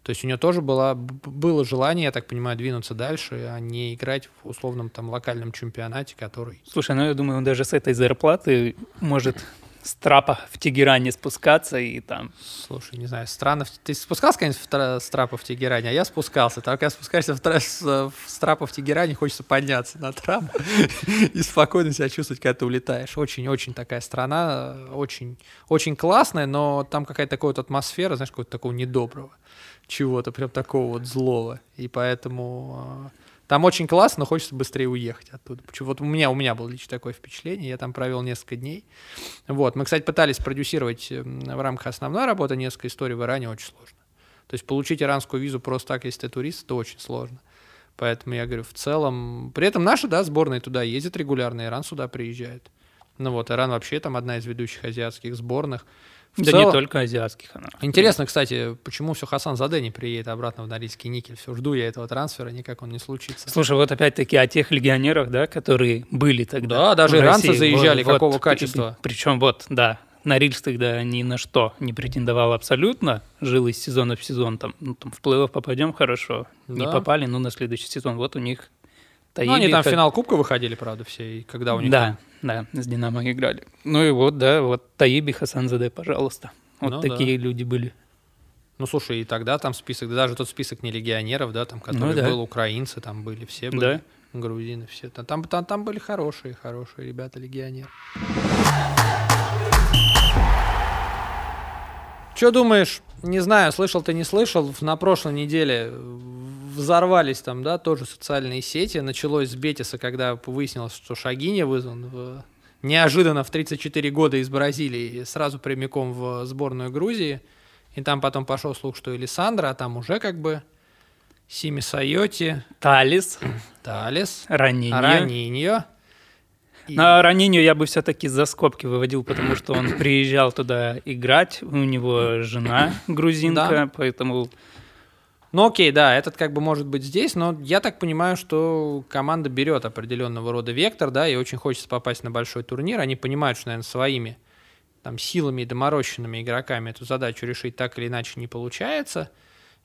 Speaker 1: То есть у нее тоже было, было желание, я так понимаю, двинуться дальше, а не играть в условном там локальном чемпионате, который...
Speaker 2: Слушай, ну я думаю, он даже с этой зарплаты может с трапа в Тегеране спускаться и там...
Speaker 1: Слушай, не знаю, странно. Ты спускался, конечно, с трапа в Тегеране, а я спускался. Так я спускаешься в, тра... с, с трапа в Тегеране, хочется подняться на трап и спокойно себя чувствовать, когда ты улетаешь. Очень-очень такая страна, очень, очень классная, но там какая-то такая вот атмосфера, знаешь, какого-то такого недоброго чего-то прям такого вот злого. И поэтому э, там очень классно, но хочется быстрее уехать оттуда. Вот у меня, у меня было лично такое впечатление, я там провел несколько дней. Вот. Мы, кстати, пытались продюсировать в рамках основной работы несколько историй в Иране, очень сложно. То есть получить иранскую визу просто так, если ты турист, это очень сложно. Поэтому я говорю, в целом... При этом наши, да, сборные туда ездят регулярно, Иран сюда приезжает. Ну вот, Иран вообще там одна из ведущих азиатских сборных.
Speaker 2: В да целом... не только азиатских. Она.
Speaker 1: Интересно, кстати, почему все Хасан Заде не приедет обратно в Норильский никель? Все, жду я этого трансфера, никак он не случится.
Speaker 2: Слушай, вот опять-таки о тех легионерах, да, которые были тогда.
Speaker 1: Да, даже иранцы России. заезжали, вот, какого вот, качества.
Speaker 2: Причем вот, да, Норильск тогда ни на что не претендовал абсолютно, жил из сезона в сезон, там, ну, там в плей-офф попадем хорошо, да. не попали, ну, на следующий сезон, вот у них Таиби,
Speaker 1: Ну, они там в
Speaker 2: как-
Speaker 1: финал Кубка выходили, правда, все, и когда у них
Speaker 2: Да, да, с Динамо играли. Ну и вот, да, вот Таиби Хасанзаде, пожалуйста. Вот
Speaker 1: Ну
Speaker 2: такие люди были.
Speaker 1: Ну, слушай, и тогда там список, да, даже тот список не легионеров, да, там, который
Speaker 2: Ну да.
Speaker 1: был, украинцы там были, все были, грузины, все. Там, там, там, там были хорошие, хорошие ребята, легионеры. Что думаешь? Не знаю, слышал ты, не слышал. На прошлой неделе взорвались там, да, тоже социальные сети. Началось с Бетиса, когда выяснилось, что Шагини вызван в- неожиданно в 34 года из Бразилии сразу прямиком в сборную Грузии. И там потом пошел слух, что Элисандра, а там уже как бы Сими Сайоти,
Speaker 2: Талис,
Speaker 1: Талис,
Speaker 2: Раниньо.
Speaker 1: Раниньо. И-
Speaker 2: На Раниньо я бы все-таки за скобки выводил, потому что он приезжал туда играть, у него жена грузинка,
Speaker 1: Да.
Speaker 2: поэтому
Speaker 1: Ну окей, да, этот как бы может быть здесь, но я так понимаю, что команда берет определенного рода вектор, да, и очень хочется попасть на большой турнир. Они понимают, что, наверное, своими там силами и доморощенными игроками эту задачу решить так или иначе не получается.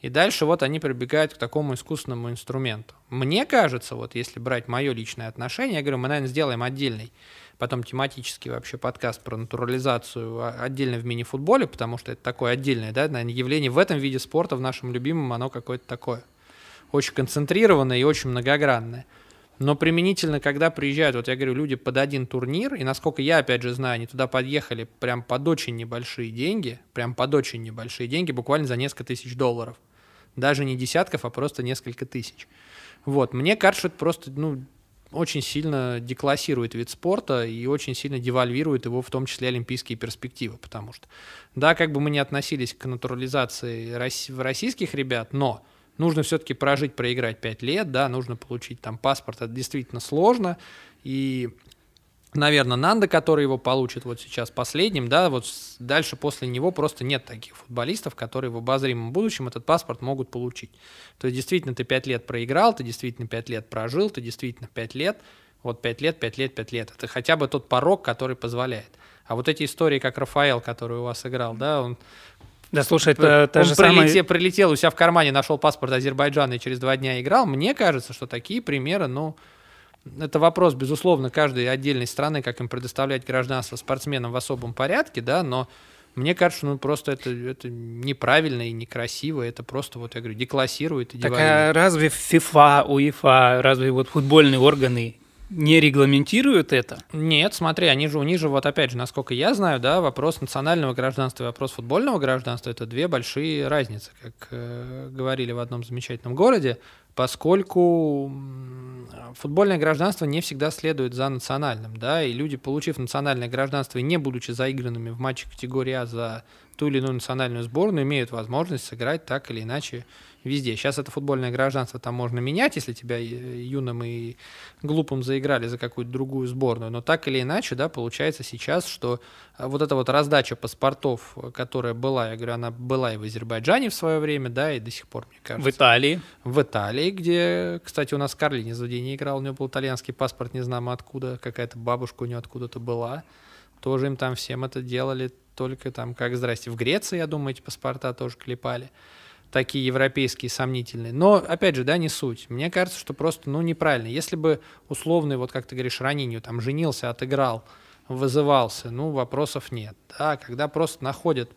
Speaker 1: И дальше вот они прибегают к такому искусственному инструменту. Мне кажется, вот если брать мое личное отношение, я говорю, мы, наверное, сделаем отдельный, потом тематический вообще подкаст про натурализацию а- отдельно в мини-футболе, потому что это такое отдельное, да, наверное, явление в этом виде спорта, в нашем любимом, оно какое-то такое очень концентрированное и очень многогранное. Но применительно, когда приезжают, вот я говорю, люди под один турнир, и насколько я, опять же, знаю, они туда подъехали прям под очень небольшие деньги, прям под очень небольшие деньги, буквально за несколько тысяч долларов. Даже не десятков, а просто несколько тысяч. Вот, мне кажется, это просто, ну, очень сильно деклассирует вид спорта и очень сильно девальвирует его, в том числе олимпийские перспективы, потому что, да, как бы мы не относились к натурализации рос- российских ребят, но нужно все-таки прожить, проиграть 5 лет, да, нужно получить там паспорт, это действительно сложно, и наверное, Нанда, который его получит вот сейчас последним, да, вот дальше после него просто нет таких футболистов, которые в обозримом будущем этот паспорт могут получить. То есть действительно ты 5 лет проиграл, ты действительно 5 лет прожил, ты действительно 5 лет, вот 5 лет, 5 лет, 5 лет. Это хотя бы тот порог, который позволяет. А вот эти истории, как Рафаэл, который у вас играл, да, он
Speaker 2: Да, слушай, это та
Speaker 1: он
Speaker 2: же
Speaker 1: прилете-
Speaker 2: самая...
Speaker 1: прилетел у себя в кармане, нашел паспорт Азербайджана и через два дня играл. Мне кажется, что такие примеры, ну, это вопрос, безусловно, каждой отдельной страны, как им предоставлять гражданство спортсменам в особом порядке, да, но мне кажется, ну, просто это, это неправильно и некрасиво, это просто, вот я говорю, деклассирует и
Speaker 2: Так а разве FIFA, УЕФА, разве вот футбольные органы не регламентируют это?
Speaker 1: Нет, смотри, они же, у них же, вот опять же, насколько я знаю, да, вопрос национального гражданства и вопрос футбольного гражданства – это две большие разницы, как э, говорили в одном замечательном городе, поскольку футбольное гражданство не всегда следует за национальным, да, и люди, получив национальное гражданство и не будучи заигранными в матче категории А за ту или иную национальную сборную, имеют возможность сыграть так или иначе везде. Сейчас это футбольное гражданство там можно менять, если тебя э, юным и глупым заиграли за какую-то другую сборную. Но так или иначе, да, получается сейчас, что а, вот эта вот раздача паспортов, э, которая была, я говорю, она была и в Азербайджане в свое время, да, и до сих пор, мне кажется.
Speaker 2: В Италии.
Speaker 1: В Италии, где, кстати, у нас Карли не не играл, у него был итальянский паспорт, не знаем откуда, какая-то бабушка у него откуда-то была. Тоже им там всем это делали, только там, как здрасте, в Греции, я думаю, эти паспорта тоже клепали. Такие европейские сомнительные. Но, опять же, да, не суть. Мне кажется, что просто, ну, неправильно. Если бы условный, вот как ты говоришь, Ранинью там женился, отыграл, вызывался, ну, вопросов нет. Да, когда просто находят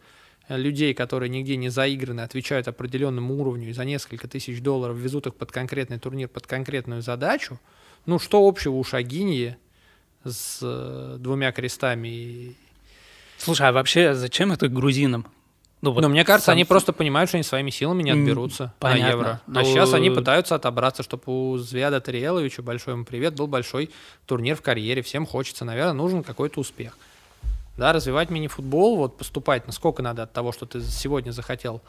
Speaker 1: людей, которые нигде не заиграны, отвечают определенному уровню и за несколько тысяч долларов везут их под конкретный турнир, под конкретную задачу, ну, что общего у Шагиньи с э, двумя крестами? и-
Speaker 2: Слушай, а вообще зачем это грузинам? Ну, вот
Speaker 1: Но мне кажется,
Speaker 2: сам-
Speaker 1: они просто понимают, что они своими силами не отберутся
Speaker 2: понятно.
Speaker 1: на евро. А
Speaker 2: Ну,
Speaker 1: сейчас они пытаются отобраться, чтобы у Звяда Тариеловича, большой ему привет, был большой турнир в карьере. Всем хочется, наверное, нужен какой-то успех. Да, развивать мини-футбол, вот поступать, насколько надо от того, что ты сегодня захотел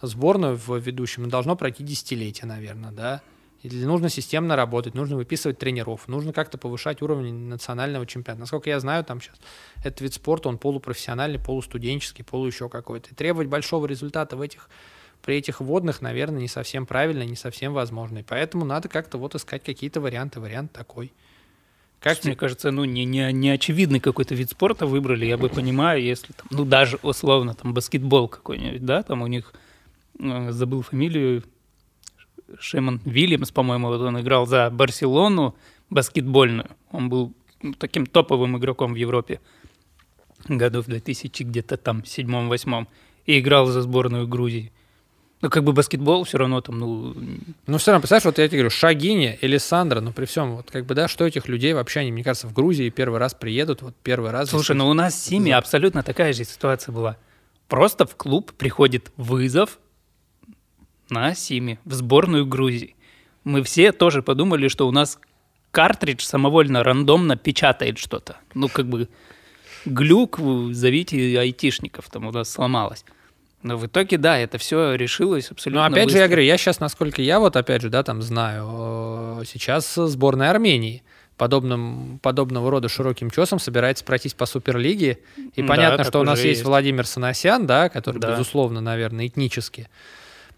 Speaker 1: сборную в ведущем, должно пройти десятилетие, наверное, да. Или нужно системно работать, нужно выписывать тренеров, нужно как-то повышать уровень национального чемпионата. Насколько я знаю, там сейчас этот вид спорта, он полупрофессиональный, полустуденческий, полу еще какой-то. И требовать большого результата в этих, при этих водных, наверное, не совсем правильно, не совсем возможно. И поэтому надо как-то вот искать какие-то варианты. Вариант такой. Как
Speaker 2: Мне
Speaker 1: тебе?
Speaker 2: кажется, ну, не, не, не очевидный какой-то вид спорта выбрали, я бы понимаю, если там, ну, даже условно, там, баскетбол какой-нибудь, да, там у них, э, забыл фамилию, Шимон Вильямс, по-моему, вот он играл за Барселону баскетбольную. Он был таким топовым игроком в Европе году в 2000 где-то там седьмом-восьмом и играл за сборную Грузии. Ну, как бы баскетбол все равно там, ну...
Speaker 1: Ну, все равно, представляешь, вот я тебе говорю, Шагини, Элисандра, ну, при всем, вот как бы, да, что этих людей вообще, они, мне кажется, в Грузии первый раз приедут, вот первый раз...
Speaker 2: Слушай, ну у нас с Сими абсолютно такая же ситуация была. Просто в клуб приходит вызов на Сими в сборную Грузии. Мы все тоже подумали, что у нас картридж самовольно, рандомно печатает что-то. Ну, как бы глюк, зовите айтишников, там у нас сломалось. Но в итоге, да, это все решилось абсолютно
Speaker 1: Но опять
Speaker 2: быстро.
Speaker 1: же, я говорю, я сейчас, насколько я вот, опять же, да, там знаю, сейчас сборная Армении подобным, подобного рода широким чесом собирается пройтись по Суперлиге. И
Speaker 2: Да,
Speaker 1: понятно, что у нас есть
Speaker 2: есть.
Speaker 1: Владимир Санасян, да, который,
Speaker 2: Да.
Speaker 1: безусловно, наверное, этнически.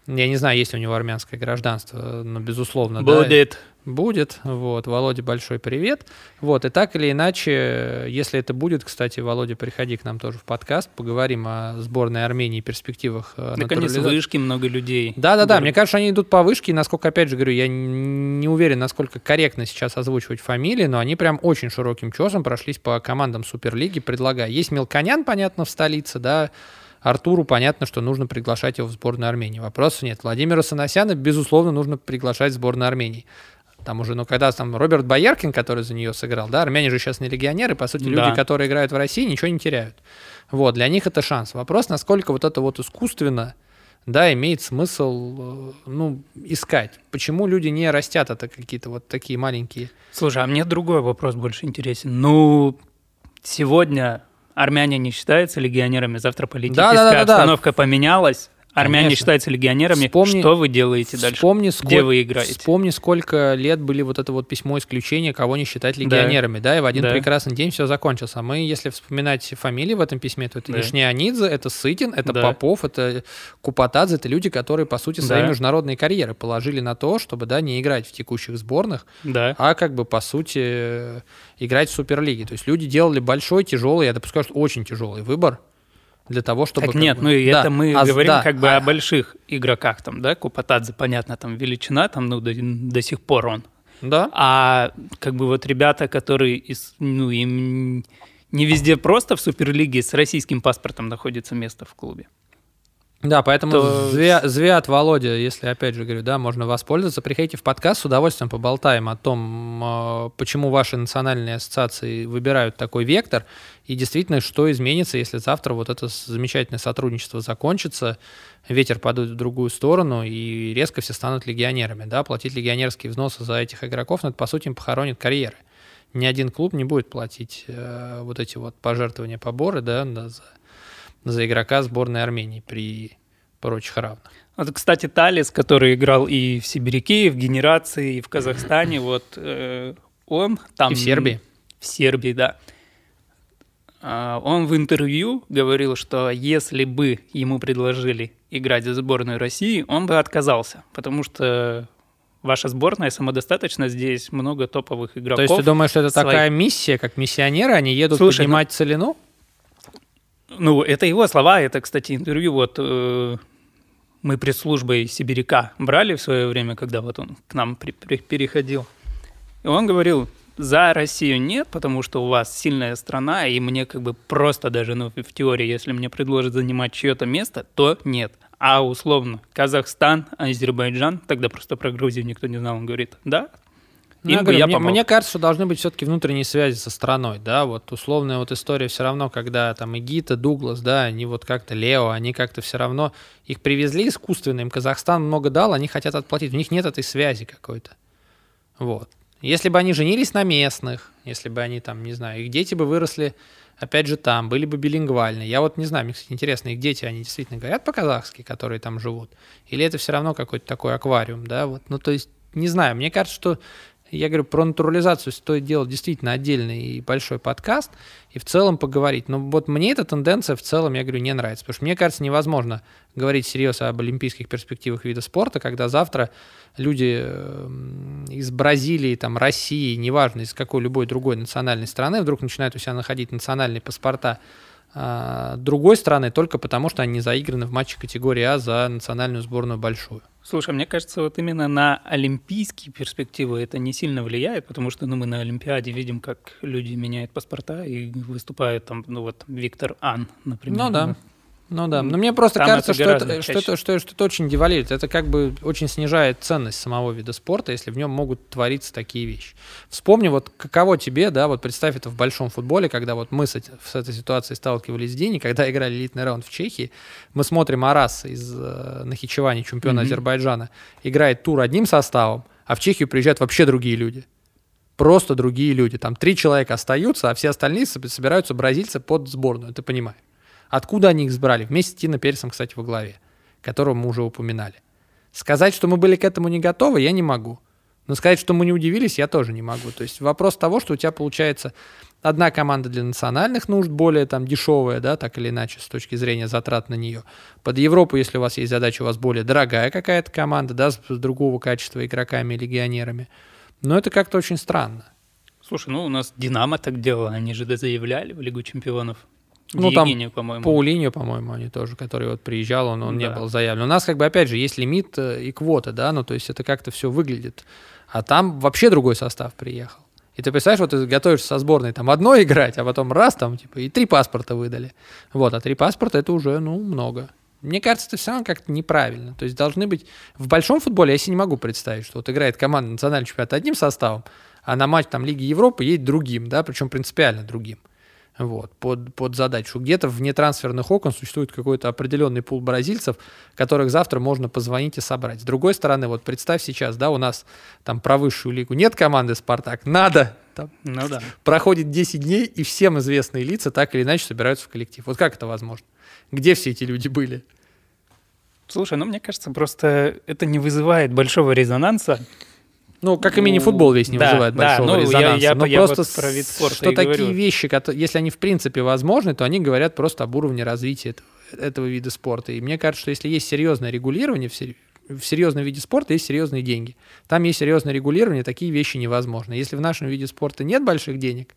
Speaker 1: Я не знаю, есть ли у него армянское гражданство, но, безусловно, да.
Speaker 2: Будет.
Speaker 1: Будет, вот, Володя, большой привет. Вот, и так или иначе, если это будет, кстати, Володя, приходи к нам тоже в подкаст, поговорим о сборной Армении и перспективах э,
Speaker 2: Наконец, вышки, много людей.
Speaker 1: Да-да-да, мне кажется, они идут по вышке, и насколько, опять же говорю, я не уверен, насколько корректно сейчас озвучивать фамилии, но они прям очень широким чесом прошлись по командам Суперлиги, предлагая. Есть Мелконян, понятно, в столице, да, Артуру понятно, что нужно приглашать его в сборную Армении. Вопросов нет. Владимира Санасяна, безусловно, нужно приглашать в сборную Армении. Там уже, ну, когда там Роберт Бояркин, который за нее сыграл, да, армяне же сейчас не легионеры, по сути, люди,
Speaker 2: Да.
Speaker 1: которые играют в России, ничего не теряют. Вот, для них это шанс. Вопрос, насколько вот это вот искусственно, да, имеет смысл, э, ну, искать. Почему люди не растят это какие-то вот такие маленькие...
Speaker 2: Слушай, а мне другой вопрос больше интересен. Ну, сегодня армяне не считаются легионерами, завтра политическая
Speaker 1: Да-да-да-да.
Speaker 2: обстановка поменялась. Армяне
Speaker 1: Конечно.
Speaker 2: считаются легионерами.
Speaker 1: Вспомни-
Speaker 2: Что вы делаете дальше?
Speaker 1: Вспомни,
Speaker 2: Где
Speaker 1: сколь-
Speaker 2: вы играете?
Speaker 1: Вспомни, сколько лет были вот это вот письмо исключения, кого не считать легионерами, да, и в один
Speaker 2: Да.
Speaker 1: прекрасный день все закончилось. А мы, если вспоминать фамилии в этом письме, то это
Speaker 2: Да.
Speaker 1: Ишнианидзе, это Сытин, это
Speaker 2: Да.
Speaker 1: Попов, это Купатадзе, это люди, которые, по сути, свои
Speaker 2: Да.
Speaker 1: международные карьеры положили на то, чтобы, да, не играть в текущих сборных,
Speaker 2: Да.
Speaker 1: а как бы, по сути, играть в Суперлиге. То есть люди делали большой, тяжелый, я допускаю, что очень тяжелый выбор для того, чтобы...
Speaker 2: Так нет,
Speaker 1: бы-
Speaker 2: ну и
Speaker 1: Да,
Speaker 2: это мы
Speaker 1: а
Speaker 2: говорим
Speaker 1: да,
Speaker 2: как бы
Speaker 1: а-
Speaker 2: о больших игроках там, да, Купатадзе, понятно, там величина, там, ну, до, до сих пор он.
Speaker 1: Да,
Speaker 2: А как бы вот ребята, которые, из, ну, им не везде просто в Суперлиге с российским паспортом находится место в клубе.
Speaker 1: Да, поэтому
Speaker 2: То-
Speaker 1: Звя- Звят, Володя, если опять же говорю, да, можно воспользоваться. Приходите в подкаст, с удовольствием поболтаем о том, э, почему ваши национальные ассоциации выбирают такой вектор, и действительно, что изменится, если завтра вот это замечательное сотрудничество закончится, ветер подует в другую сторону, и резко все станут легионерами. Да, платить легионерские взносы за этих игроков, ну, это, по сути, им похоронит карьеры. Ни один клуб не будет платить э, вот эти вот пожертвования, поборы, да, да, за, за игрока сборной Армении при прочих равных.
Speaker 2: Вот, кстати, Талис, который играл и в Сибиряке, и в Генерации, и в Казахстане, вот э, он там...
Speaker 1: И в Сербии.
Speaker 2: В Сербии, да. А, Он в интервью говорил, что если бы ему предложили играть за сборную России, он бы отказался, потому что ваша сборная самодостаточна, здесь много топовых игроков.
Speaker 1: То есть ты думаешь, что это
Speaker 2: свои-
Speaker 1: такая миссия, как миссионеры, они едут
Speaker 2: Слушай, ну-
Speaker 1: поднимать целину?
Speaker 2: Ну, это его слова, это, кстати, интервью вот э, мы пресс-службой Сибиряка брали в свое время, когда вот он к нам при- при- переходил. И он говорил, за Россию нет, потому что у вас сильная страна, и мне как бы просто даже, ну, в теории, если мне предложат занимать чье-то место, то нет. А условно, Казахстан, Азербайджан, тогда просто про Грузию никто не знал, он говорит, да,
Speaker 1: Ну, я говорю,
Speaker 2: я
Speaker 1: мне,
Speaker 2: помог.
Speaker 1: мне кажется, что должны быть все-таки внутренние связи со страной, да, вот условная вот история все равно, когда там Игита, Дуглас, да, они вот как-то Лео, они как-то все равно, их привезли искусственно, им Казахстан много дал, они хотят отплатить, у них нет этой связи какой-то, вот. Если бы они женились на местных, если бы они там, не знаю, их дети бы выросли, опять же, там, были бы билингвальны. Я вот не знаю, мне, кстати, интересно, их дети, они действительно говорят по-казахски, которые там живут? Или это все равно какой-то такой аквариум, да, вот, ну, то есть, не знаю, мне кажется, что я говорю, про натурализацию стоит делать действительно отдельный и большой подкаст и в целом поговорить. Но вот мне эта тенденция в целом, я говорю, не нравится. Потому что мне кажется, невозможно говорить серьезно об олимпийских перспективах вида спорта, когда завтра люди эм, из Бразилии, там, России, неважно, из какой любой другой национальной страны, вдруг начинают у себя находить национальные паспорта другой стороны, только потому, что они заиграны в матче категории А за национальную сборную большую.
Speaker 2: Слушай, мне кажется, вот именно на олимпийские перспективы это не сильно влияет, потому что ну, мы на Олимпиаде видим, как люди меняют паспорта и выступают там, ну вот Виктор Ан, например.
Speaker 1: Ну да. Ну да, но мне просто
Speaker 2: Там
Speaker 1: кажется,
Speaker 2: это
Speaker 1: что это, что, это, что, что это очень девалирует. Это как бы очень снижает ценность самого вида спорта, если в нем могут твориться такие вещи. Вспомни, вот каково тебе, да, вот представь это в большом футболе, когда вот мы с, эти- с этой ситуацией сталкивались в и когда играли элитный раунд в Чехии, мы смотрим Арас из э, Нахичевани, чемпиона
Speaker 2: Мгм.
Speaker 1: Азербайджана, играет тур одним составом, а в Чехию приезжают вообще другие люди. Просто другие люди. Там три человека остаются, а все остальные соб- собираются бразильцы под сборную, ты понимаешь. Откуда они их сбрали? Вместе с Тино Пересом, кстати, во главе, которого мы уже упоминали. Сказать, что мы были к этому не готовы, я не могу. Но сказать, что мы не удивились, я тоже не могу. То есть вопрос того, что у тебя получается одна команда для национальных нужд, более там дешевая, да, так или иначе, с точки зрения затрат на нее. Под Европу, если у вас есть задача, у вас более дорогая какая-то команда, да, с другого качества игроками и легионерами. Но это как-то очень странно.
Speaker 2: Слушай, ну у нас Динамо так делало, они же заявляли в Лигу чемпионов.
Speaker 1: Ну, там
Speaker 2: по-моему.
Speaker 1: Паулиньо, по-моему, они тоже, который вот приезжал, он, он не
Speaker 2: Да.
Speaker 1: был заявлен. У нас, как бы, опять же, есть лимит э, и квота, да, ну, то есть это как-то все выглядит. А там вообще другой состав приехал. И ты представляешь, вот ты готовишься со сборной там одной играть, а потом раз там, типа, и три паспорта выдали. Вот, а три паспорта это уже, ну, много. Мне кажется, это все равно как-то неправильно. То есть должны быть... В большом футболе я себе не могу представить, что вот играет команда национального чемпионата одним составом, а на матч там Лиги Европы едет другим, да, причем принципиально другим. Вот, под, под задачу. Где-то вне трансферных окон существует какой-то определенный пул бразильцев, которых завтра можно позвонить и собрать. С другой стороны, вот представь сейчас, да, у нас там про высшую лигу нет команды «Спартак», надо, там,
Speaker 2: Ну да.
Speaker 1: проходит 10 дней, и всем известные лица так или иначе собираются в коллектив. Вот как это возможно? Где все эти люди были?
Speaker 2: Слушай, ну мне кажется, просто это не вызывает большого резонанса.
Speaker 1: Ну, как и мини-футбол весь не
Speaker 2: Да,
Speaker 1: вызывает
Speaker 2: да,
Speaker 1: большого
Speaker 2: ну, я-
Speaker 1: резонанса.
Speaker 2: я-
Speaker 1: но
Speaker 2: я
Speaker 1: просто,
Speaker 2: вот про вид спорта
Speaker 1: что такие
Speaker 2: говорю.
Speaker 1: вещи, кото- если они в принципе возможны, то они говорят просто об уровне развития этого, этого вида спорта. И мне кажется, что если есть серьезное регулирование в, сер- в серьезном виде спорта, есть серьезные деньги. Там есть серьезное регулирование, такие вещи невозможны. Если в нашем виде спорта нет больших денег,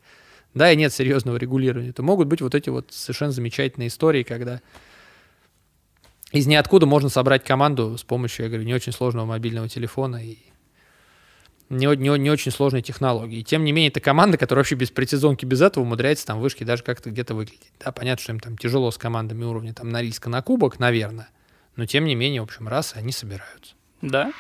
Speaker 1: да, и нет серьезного регулирования, то могут быть вот эти вот совершенно замечательные истории, когда из ниоткуда можно собрать команду с помощью, я говорю, не очень сложного мобильного телефона и не, не, не очень сложной технологии. Тем не менее, это команда, которая вообще без прецизонки, без этого умудряется там вышки даже как-то где-то выглядеть. Да, понятно, что им там тяжело с командами уровня там Норильска на кубок, наверное. Но тем не менее, в общем, раз, они собираются.
Speaker 2: Да.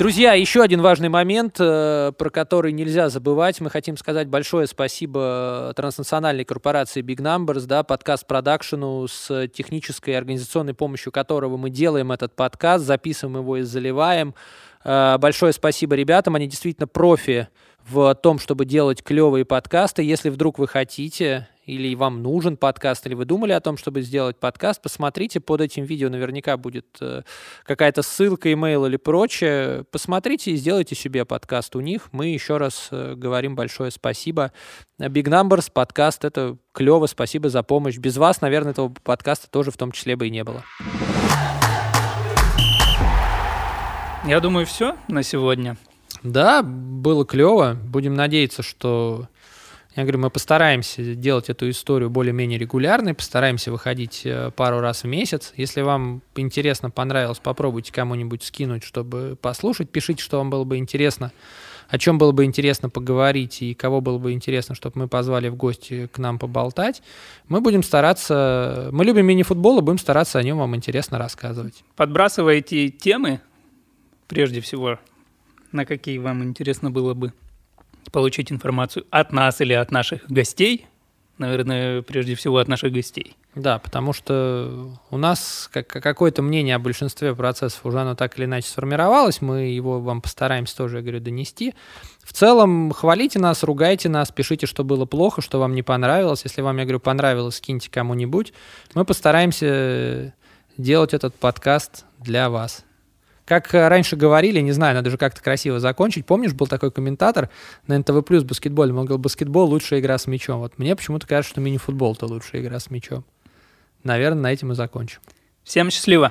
Speaker 1: Друзья, еще один важный момент, э, про который нельзя забывать. Мы хотим сказать большое спасибо транснациональной корпорации Big Numbers, да, подкаст продакшену с технической и организационной помощью которого мы делаем этот подкаст, записываем его и заливаем. Э, Большое спасибо ребятам, они действительно профи в том, чтобы делать клевые подкасты. Если вдруг вы хотите или вам нужен подкаст, или вы думали о том, чтобы сделать подкаст, посмотрите, под этим видео наверняка будет э, какая-то ссылка, имейл или прочее. Посмотрите и сделайте себе подкаст у них. Мы еще раз э, говорим большое спасибо. Big Numbers, подкаст, это клево, спасибо за помощь. Без вас, наверное, этого подкаста тоже в том числе бы и не было.
Speaker 2: Я думаю, все на сегодня.
Speaker 1: Да, было клево. Будем надеяться, что... Я говорю, мы постараемся делать эту историю более-менее регулярной, постараемся выходить э, пару раз в месяц. Если вам интересно, понравилось, попробуйте кому-нибудь скинуть, чтобы послушать. Пишите, что вам было бы интересно, о чем было бы интересно поговорить и кого было бы интересно, чтобы мы позвали в гости к нам поболтать. Мы будем стараться... Мы любим мини-футбол и будем стараться о нем вам интересно рассказывать.
Speaker 2: Подбрасывайте темы, прежде всего, на какие вам интересно было бы получить информацию от нас или от наших гостей. Наверное, прежде всего от наших гостей.
Speaker 1: Да, потому что у нас как- какое-то мнение о большинстве процессов уже оно так или иначе сформировалось, мы его вам постараемся тоже, я говорю, донести. В целом, хвалите нас, ругайте нас, пишите, что было плохо, что вам не понравилось. Если вам, я говорю, понравилось, скиньте кому-нибудь. Мы постараемся делать этот подкаст для вас. Как раньше говорили, не знаю, надо же как-то красиво закончить. Помнишь, был такой комментатор на НТВ Плюс баскетболе, он говорил, баскетбол лучшая игра с мячом. Вот мне почему-то кажется, что мини-футбол это лучшая игра с мячом. Наверное, на этом и закончим.
Speaker 2: Всем счастливо!